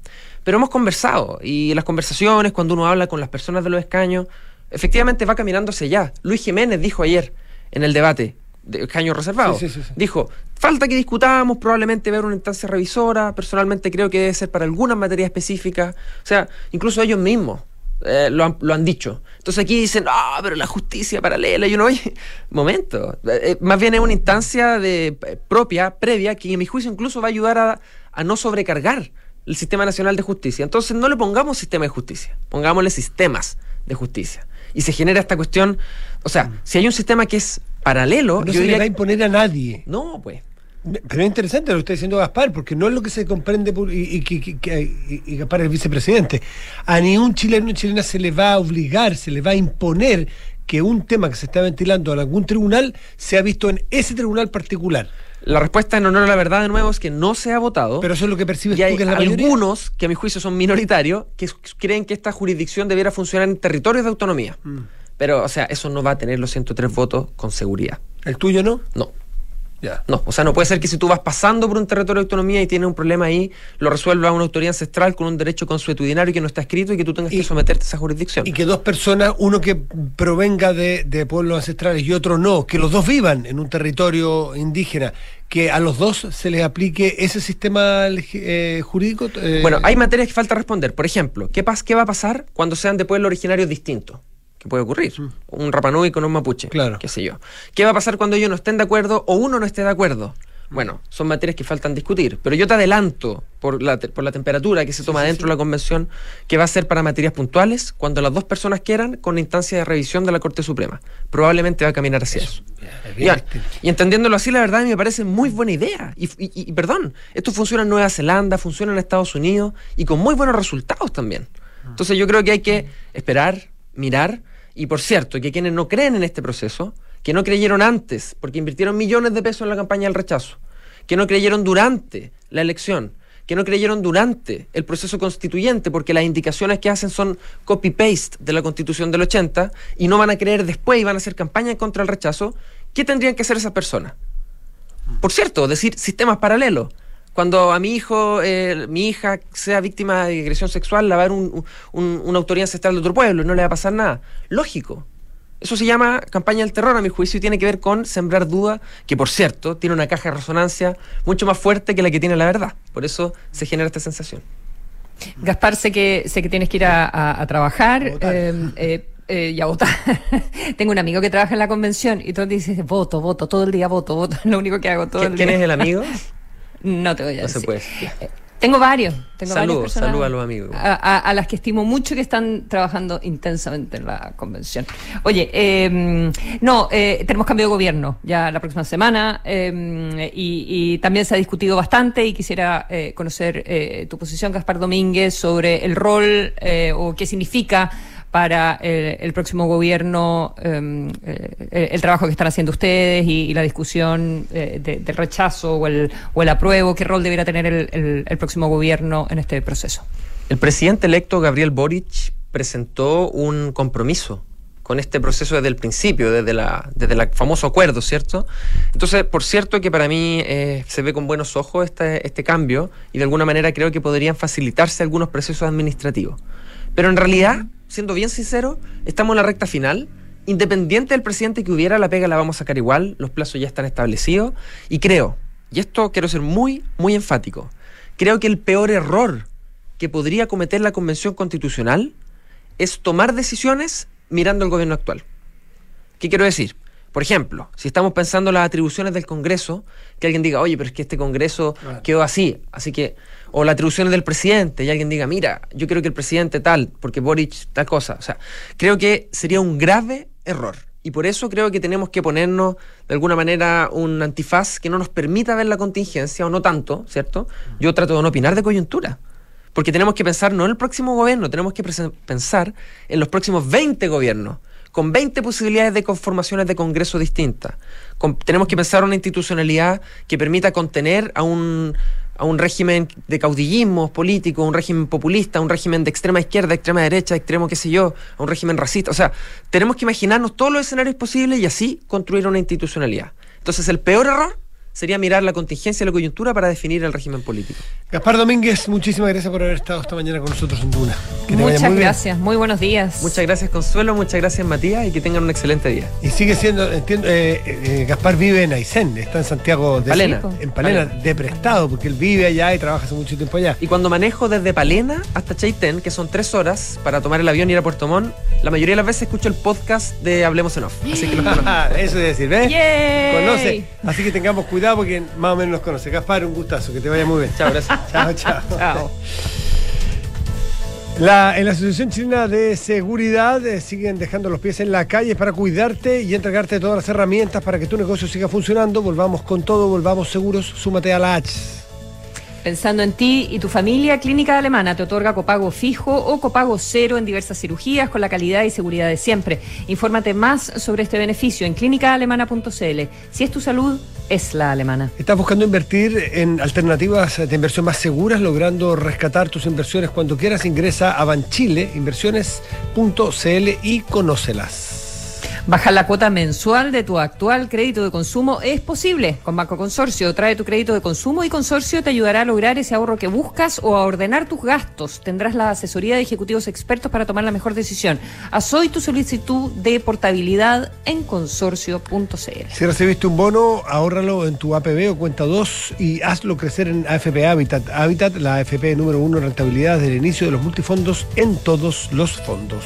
Pero hemos conversado, y las conversaciones, cuando uno habla con las personas de los escaños, efectivamente va caminando hacia allá. Luis Jiménez dijo ayer en el debate de escaños reservados, Sí, sí, sí, sí. dijo, falta que discutamos, probablemente ver una instancia revisora, personalmente creo que debe ser para algunas materias específicas, o sea, incluso ellos mismos. Eh, lo, han, lo han dicho. Entonces aquí dicen, ah, pero la justicia paralela. Y uno, oye, momento. eh, eh, más bien es una instancia de, propia, previa, que en mi juicio incluso va a ayudar a, a no sobrecargar el sistema nacional de justicia. Entonces no le pongamos sistema de justicia, pongámosle sistemas de justicia. Y se genera esta cuestión, o sea, si hay un sistema que es paralelo, No yo se le va a imponer a nadie. no, pues. Pero es interesante lo que está diciendo Gaspar, porque no es lo que se comprende y, Gaspar es el vicepresidente. A ningún chileno o chilena se le va a obligar, se le va a imponer que un tema que se está ventilando en algún tribunal sea visto en ese tribunal particular. La respuesta en honor a la verdad de nuevo es que no se ha votado. Pero eso es lo que percibes y hay tú que es la mayoría. algunos, que a mi juicio son minoritarios, que creen que esta jurisdicción debiera funcionar en territorios de autonomía. Mm. Pero, o sea, eso no va a tener los 103 votos con seguridad. ¿El tuyo no? No. No, o sea, no puede ser que si tú vas pasando por un territorio de autonomía y tienes un problema ahí, lo resuelva una autoridad ancestral con un derecho consuetudinario que no está escrito y que tú tengas Y- que someterte a esa jurisdicción. Y que dos personas, uno que provenga de, de pueblos ancestrales y otro no, que los dos vivan en un territorio indígena, que a los dos se les aplique ese sistema eh, jurídico. eh, Bueno, hay materias que falta responder. Por ejemplo, ¿qué, pas- ¿qué va a pasar cuando sean de pueblos originarios distintos? ¿Qué puede ocurrir? Un Rapanui con un mapuche, Mm. Claro. qué sé yo. ¿Qué va a pasar cuando ellos no estén de acuerdo o uno no esté de acuerdo? Bueno, son materias que faltan discutir, pero yo te adelanto por la, te- por la temperatura que se toma dentro de la convención que va a ser para materias puntuales cuando las dos personas quieran con instancia de revisión de la Corte Suprema. Probablemente va a caminar hacia eso. Ya. Y entendiéndolo así, la verdad me parece muy buena idea. Y, y- y, perdón, esto funciona en Nueva Zelanda, funciona en Estados Unidos y con muy buenos resultados también. Entonces yo creo que hay que esperar, mirar y por cierto, que quienes no creen en este proceso, que no creyeron antes, porque invirtieron millones de pesos en la campaña del rechazo, que no creyeron durante la elección, que no creyeron durante el proceso constituyente, porque las indicaciones que hacen son copy-paste de la constitución del 80 y no van a creer después y van a hacer campaña contra el rechazo, ¿qué tendrían que hacer esas personas? Por cierto, decir sistemas paralelos. Cuando a mi hijo, eh, mi hija sea víctima de agresión sexual, la va a ver un- un- una autoridad ancestral de otro pueblo y no le va a pasar nada. Lógico. Eso se llama campaña del terror, a mi juicio, y tiene que ver con sembrar duda, que por cierto, tiene una caja de resonancia mucho más fuerte que la que tiene la verdad. Por eso se genera esta sensación. Gaspar, sé que, sé que tienes que ir a, a- a trabajar. A votar. eh, eh, eh, y a votar. Tengo un amigo que trabaja en la convención y tú dices, voto, voto, todo el día voto, voto. Es lo único que hago todo ¿Qui- el ¿Quién día. es el amigo? No te voy a No se decir. puede. Eh, Tengo varios. Tengo Saludos, saludos a los amigos. A, a- a las que estimo mucho que están trabajando intensamente en la convención. Oye, eh, no, eh, tenemos cambio de gobierno ya la próxima semana eh, y, y también se ha discutido bastante y quisiera eh, conocer eh, tu posición, Gaspar Domínguez, sobre el rol eh, o qué significa para eh, el próximo gobierno eh, eh, el trabajo que están haciendo ustedes y, y la discusión eh, de- del rechazo o el, o el apruebo, qué rol debería tener el, el- el próximo gobierno en este proceso. El presidente electo Gabriel Boric presentó un compromiso con este proceso desde el principio, desde la desde el famoso acuerdo, ¿cierto? Entonces, por cierto que para mí eh, se ve con buenos ojos este, este cambio y de alguna manera creo que podrían facilitarse algunos procesos administrativos. Pero en realidad, siendo bien sincero, estamos en la recta final. Independiente del presidente que hubiera, la pega la vamos a sacar igual, los plazos ya están establecidos y creo, y esto quiero ser muy, muy enfático, creo que el peor error que podría cometer la Convención Constitucional es tomar decisiones mirando el gobierno actual. ¿Qué quiero decir? Por ejemplo, si estamos pensando en las atribuciones del Congreso, que alguien diga, oye, pero es que este Congreso quedó así, así que, o las atribuciones del presidente, y alguien diga, mira, yo creo que el presidente tal, porque Boric tal cosa. O sea, creo que sería un grave error. Y por eso creo que tenemos que ponernos de alguna manera un antifaz que no nos permita ver la contingencia, o no tanto, ¿cierto? Yo trato de no opinar de coyuntura. Porque tenemos que pensar no en el próximo gobierno, tenemos que pensar en los próximos 20 gobiernos con 20 posibilidades de conformaciones de Congreso distintas. tenemos que pensar una institucionalidad que permita contener a un, a un régimen de caudillismo político, un régimen populista, un régimen de extrema izquierda, extrema derecha, extremo qué sé yo, a un régimen racista. O sea, tenemos que imaginarnos todos los escenarios posibles y así construir una institucionalidad. Entonces, el peor error sería mirar la contingencia y la coyuntura para definir el régimen político. Gaspar Domínguez, muchísimas gracias por haber estado esta mañana con nosotros en Duna. muchas gracias, muy buenos días. Muchas gracias Consuelo, muchas gracias Matías y que tengan un excelente día. Y sigue siendo, entiendo, eh, eh, Gaspar vive en Aysén, está en Santiago de Palena. En Palena, de prestado, porque él vive allá y trabaja hace mucho tiempo allá. Y cuando manejo desde Palena hasta Chaitén, que son tres horas para tomar el avión y ir a Puerto Montt, la mayoría de las veces escucho el podcast de Hablemos en Off. Así que los Eso es decir, ¿ves? Conoce. Así que tengamos cuidado porque más o menos nos conoce. Gaspar, un gustazo, que te vaya muy bien. Chao, gracias. chao, chao. chao. La, en la Asociación Chilena de Seguridad eh, siguen dejando los pies en la calle para cuidarte y entregarte todas las herramientas para que tu negocio siga funcionando. Volvamos con todo, volvamos seguros. Súmate a la H. Pensando en ti y tu familia, Clínica Alemana te otorga copago fijo o copago cero en diversas cirugías con la calidad y seguridad de siempre. Infórmate más sobre este beneficio en clínicaalemana.cl. Si es tu salud, es la alemana. ¿Estás buscando invertir en alternativas de inversión más seguras, logrando rescatar tus inversiones cuando quieras? Ingresa a Banchile, inversiones.cl y conócelas. Bajar la cuota mensual de tu actual crédito de consumo es posible con Banco Consorcio. Trae tu crédito de consumo y Consorcio te ayudará a lograr ese ahorro que buscas o a ordenar tus gastos. Tendrás la asesoría de ejecutivos expertos para tomar la mejor decisión. Haz hoy tu solicitud de portabilidad en consorcio.cl. Si recibiste un bono, ahórralo en tu APB o cuenta 2 y hazlo crecer en AFP Habitat. Habitat, la AFP número uno en rentabilidad desde el inicio de los multifondos en todos los fondos.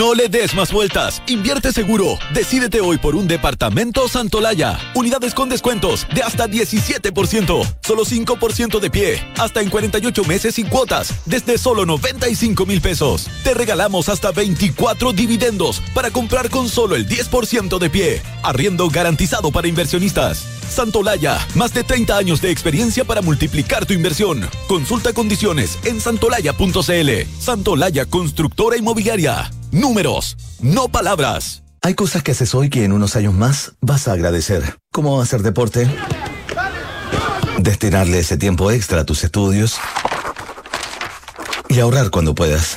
No le des más vueltas. Invierte seguro. Decídete hoy por un departamento Santolaya. Unidades con descuentos de hasta 17%. Solo 5% de pie. Hasta en 48 meses sin cuotas. Desde solo 95 mil pesos. Te regalamos hasta 24 dividendos para comprar con solo el 10% de pie. Arriendo garantizado para inversionistas. Santolaya, más de 30 años de experiencia para multiplicar tu inversión. Consulta condiciones en santolaya.cl. Santolaya Constructora Inmobiliaria. Números, no palabras. Hay cosas que haces hoy que en unos años más vas a agradecer. Como hacer deporte, destinarle ese tiempo extra a tus estudios y ahorrar cuando puedas.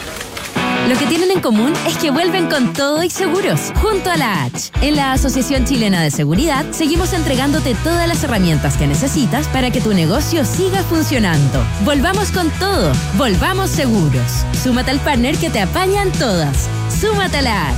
Lo que tienen en común es que vuelven con todo y seguros, junto a la H. En la Asociación Chilena de Seguridad seguimos entregándote todas las herramientas que necesitas para que tu negocio siga funcionando. Volvamos con todo, volvamos seguros. Súmate al partner que te apañan todas. Súmate a la H.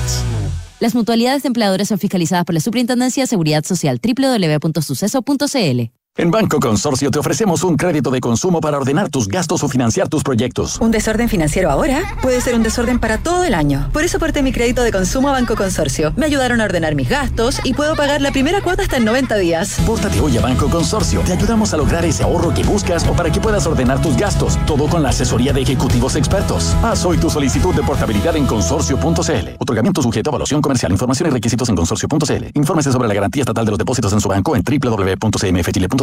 Las mutualidades de empleadores son fiscalizadas por la Superintendencia de Seguridad Social www.suceso.cl. En Banco Consorcio te ofrecemos un crédito de consumo para ordenar tus gastos o financiar tus proyectos. Un desorden financiero ahora puede ser un desorden para todo el año. Por eso aporté mi crédito de consumo a Banco Consorcio. Me ayudaron a ordenar mis gastos y puedo pagar la primera cuota hasta en 90 días. Pórtate hoy a Banco Consorcio. Te ayudamos a lograr ese ahorro que buscas o para que puedas ordenar tus gastos. Todo con la asesoría de ejecutivos expertos. Haz hoy tu solicitud de portabilidad en consorcio.cl. Otorgamiento sujeto a evaluación comercial. Información y requisitos en consorcio.cl. Infórmese sobre la garantía estatal de los depósitos en su banco en www.cmfchile.cl.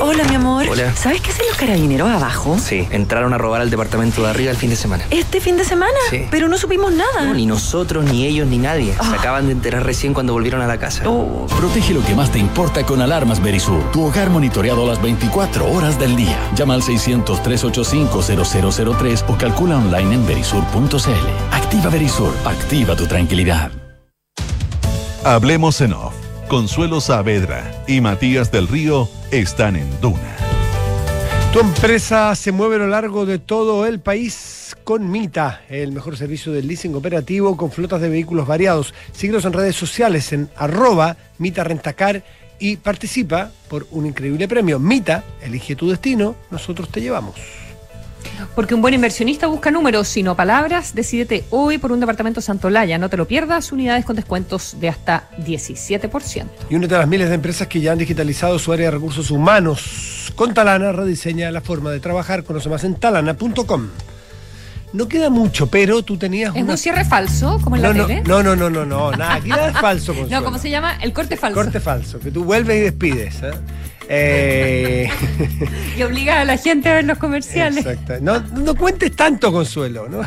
Hola, mi amor. Hola. ¿Sabes qué hacen los carabineros abajo? Sí, entraron a robar al departamento de arriba el fin de semana. ¿Este fin de semana? Sí. Pero no supimos nada. No, ni nosotros, ni ellos, ni nadie. Se acaban de enterar recién cuando volvieron a la casa. Oh. Protege lo que más te importa con alarmas Berisur. Tu hogar monitoreado las 24 horas del día. Llama al 600-385-0003 o calcula online en berisur.cl. Activa Berisur. Activa tu tranquilidad. Hablemos en off. Consuelo Saavedra y Matías del Río están en Duna. Tu empresa se mueve a lo largo de todo el país con Mita, el mejor servicio de leasing operativo con flotas de vehículos variados. Síguenos en redes sociales en arroba Mita Rentacar y participa por un increíble premio. Mita, elige tu destino, nosotros te llevamos. Porque un buen inversionista busca números, sino palabras. Decídete hoy por un departamento Santolaya. No te lo pierdas. Unidades con descuentos de hasta 17%. Y una de las miles de empresas que ya han digitalizado su área de recursos humanos. Con Talana rediseña la forma de trabajar. Conoce más en talana.com. No queda mucho, pero tú tenías ¿Es una... un cierre falso, como en no, la no, tele? no, no, no, no, no, nada, aquí nada es falso. No, Consuelo. ¿cómo se llama? El corte falso. Corte falso, que tú vuelves y despides. ¿eh? Eh, Y obliga a la gente a ver los comerciales. exacto. No, no cuentes tanto, Consuelo, ¿no?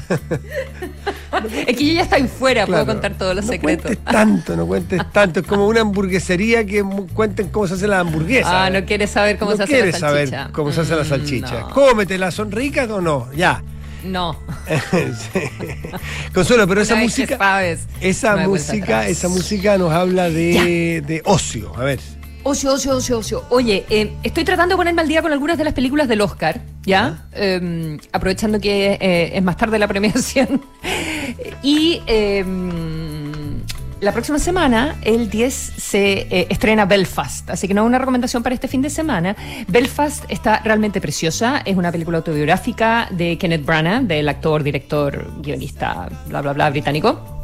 Es que yo ya estoy fuera, Claro. puedo contar todos los no secretos. cuentes tanto, no cuentes tanto. Es como una hamburguesería que cuenten cómo se hace la hamburguesa. Ah, no quieres saber cómo No se hace la quieres saber salchicha. cómo se hace la Mm, salchicha. no. Cómetela, ¿son ricas o no? Ya. No. Sí. Consuelo, pero esa música, sabes, esa no música, esa música nos habla de, de ocio. A ver. Ocio, ocio, ocio, ocio. Oye, eh, estoy tratando de ponerme al día con algunas de las películas del Oscar, ¿ya? Eh, aprovechando que eh, es más tarde la premiación. y eh, la próxima semana, el 10, se eh, estrena Belfast. Así que no es una recomendación para este fin de semana. Belfast está realmente preciosa. Es una película autobiográfica de Kenneth Branagh, del actor, director, guionista, bla, bla, bla, británico.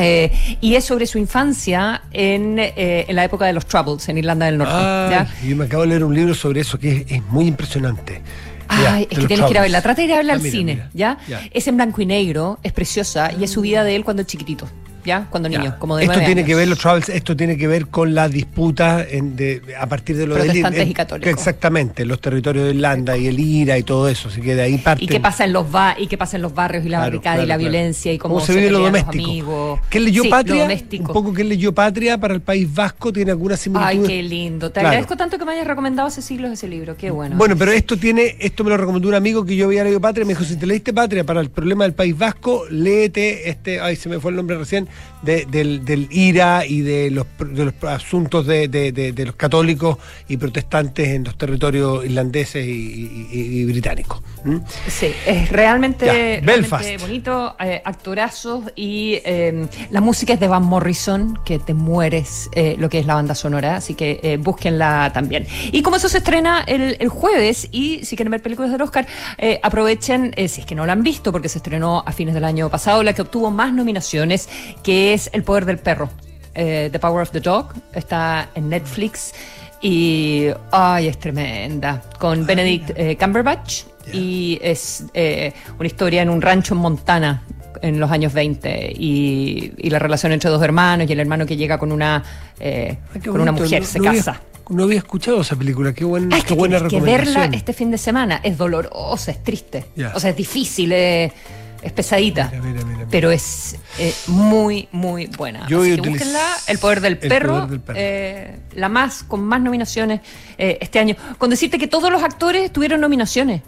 Eh, y es sobre su infancia en, eh, en la época de los Troubles en Irlanda del Norte. Ay, yo me acabo de leer un libro sobre eso que es, es muy impresionante. Ay, es que tienes que ir a verla. Trata de ir a verla Ah, al mira, cine, mira. ¿ya? Ya. Es en blanco y negro, es preciosa y es su vida de él cuando chiquitito, ¿ya? Cuando niño, Ya. como de esto nueve tiene años. que ver los Troubles, esto tiene que ver con la disputa en- de, a partir de lo del Protestantes en- y católicos. Exactamente, los territorios de Irlanda y el IRA y todo eso, así que de ahí parte. Y qué pasa en los ba y qué pasa en los barrios y la Claro, barricada y claro, la claro. violencia y cómo, se vive lo doméstico. ¿Qué leyó Sí, Patria? Un poco que leyó Patria para el País Vasco tiene alguna similitud. Ay, qué lindo. Te agradezco tanto que me hayas recomendado hace siglos ese libro. Qué bueno. Bueno, pero esto tiene, esto me lo recomendó un amigo que yo había leído Patria, me dijo, si te leíste Patria para el problema del País Vasco, léete este, ay, se me fue el nombre recién, de- del, del IRA y de los, de los asuntos de, los católicos y protestantes en los territorios irlandeses y, y- y- y británicos. ¿Mm? Sí, es realmente, realmente bonito, eh, actorazos y eh, la música es de Van Morrison, que te mueres eh, lo que es la banda sonora, así que eh, búsquenla también. Y como eso se estrena el, el jueves y si quieren ver películas del Oscar, eh, aprovechen, si es que no la han visto, porque se estrenó a fines del año pasado, la que obtuvo más nominaciones, que es El Poder del Perro. eh, the Power of the Dog, está en Netflix y ay, es tremenda, con Benedict eh, Cumberbatch y es eh, una historia en un rancho en Montana en los años 20 y, y la relación entre dos hermanos y el hermano que llega con una eh, Ay, qué con una mujer, no- se no había- casa. no había escuchado esa película, qué, buen, Ay, qué que buena tienes que verla recomendación. este fin de semana. Es dolorosa, es triste. Ya. O sea, es difícil, es, es pesadita. Mira, mira, mira. Pero es eh, muy, muy buena. Yo Así que búsquenla. El poder del El perro. poder del perro. eh, la más, con más nominaciones eh, este año. Con decirte que todos los actores tuvieron nominaciones.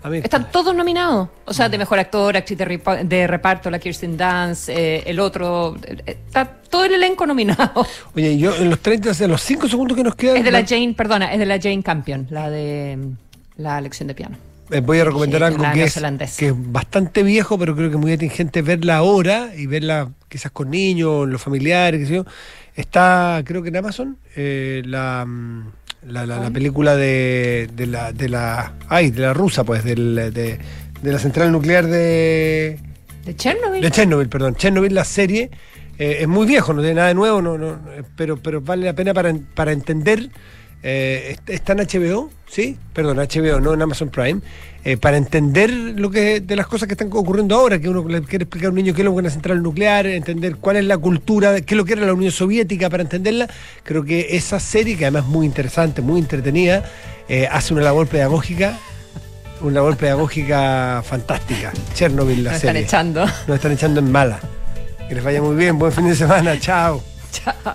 A ver, Están todos nominados. O sea, de mejor actor, actriz de, repa- de reparto, la Kirsten Dunst, eh, el otro. eh, Está todo el elenco nominado. Oye, yo en los 30, en los 5 segundos que nos quedan, Es de la Jane, perdona, es de la Jane Campion, la de mm, la lección de piano. Eh, voy a recomendar Sí, algo que es, que es bastante viejo, pero creo que muy atingente verla ahora y verla quizás con niños, los familiares, qué sé yo. Está, creo que en Amazon, eh, la, mm, la, la- la película de, de la, de la, ay, de la rusa, pues, del, de, de la central nuclear de, ¿De Chernobyl? De Chernobyl, perdón. Chernobyl, la serie, eh, es muy viejo, no tiene nada de nuevo, no, no, pero, pero vale la pena para, para entender. Eh, est- está en HBO, ¿sí? Perdón, HBO, no en Amazon Prime. eh, para entender lo que de las cosas que están ocurriendo ahora, que uno le quiere explicar a un niño qué es lo que es una central nuclear, entender cuál es la cultura, qué es lo que era la Unión Soviética, para entenderla, creo que esa serie, que además es muy interesante, muy entretenida, eh, hace una labor pedagógica una labor pedagógica fantástica. Chernobyl, la Nos están serie. echando. Nos están echando en mala. Que les vaya muy bien. Buen fin de semana. Chao. Chao.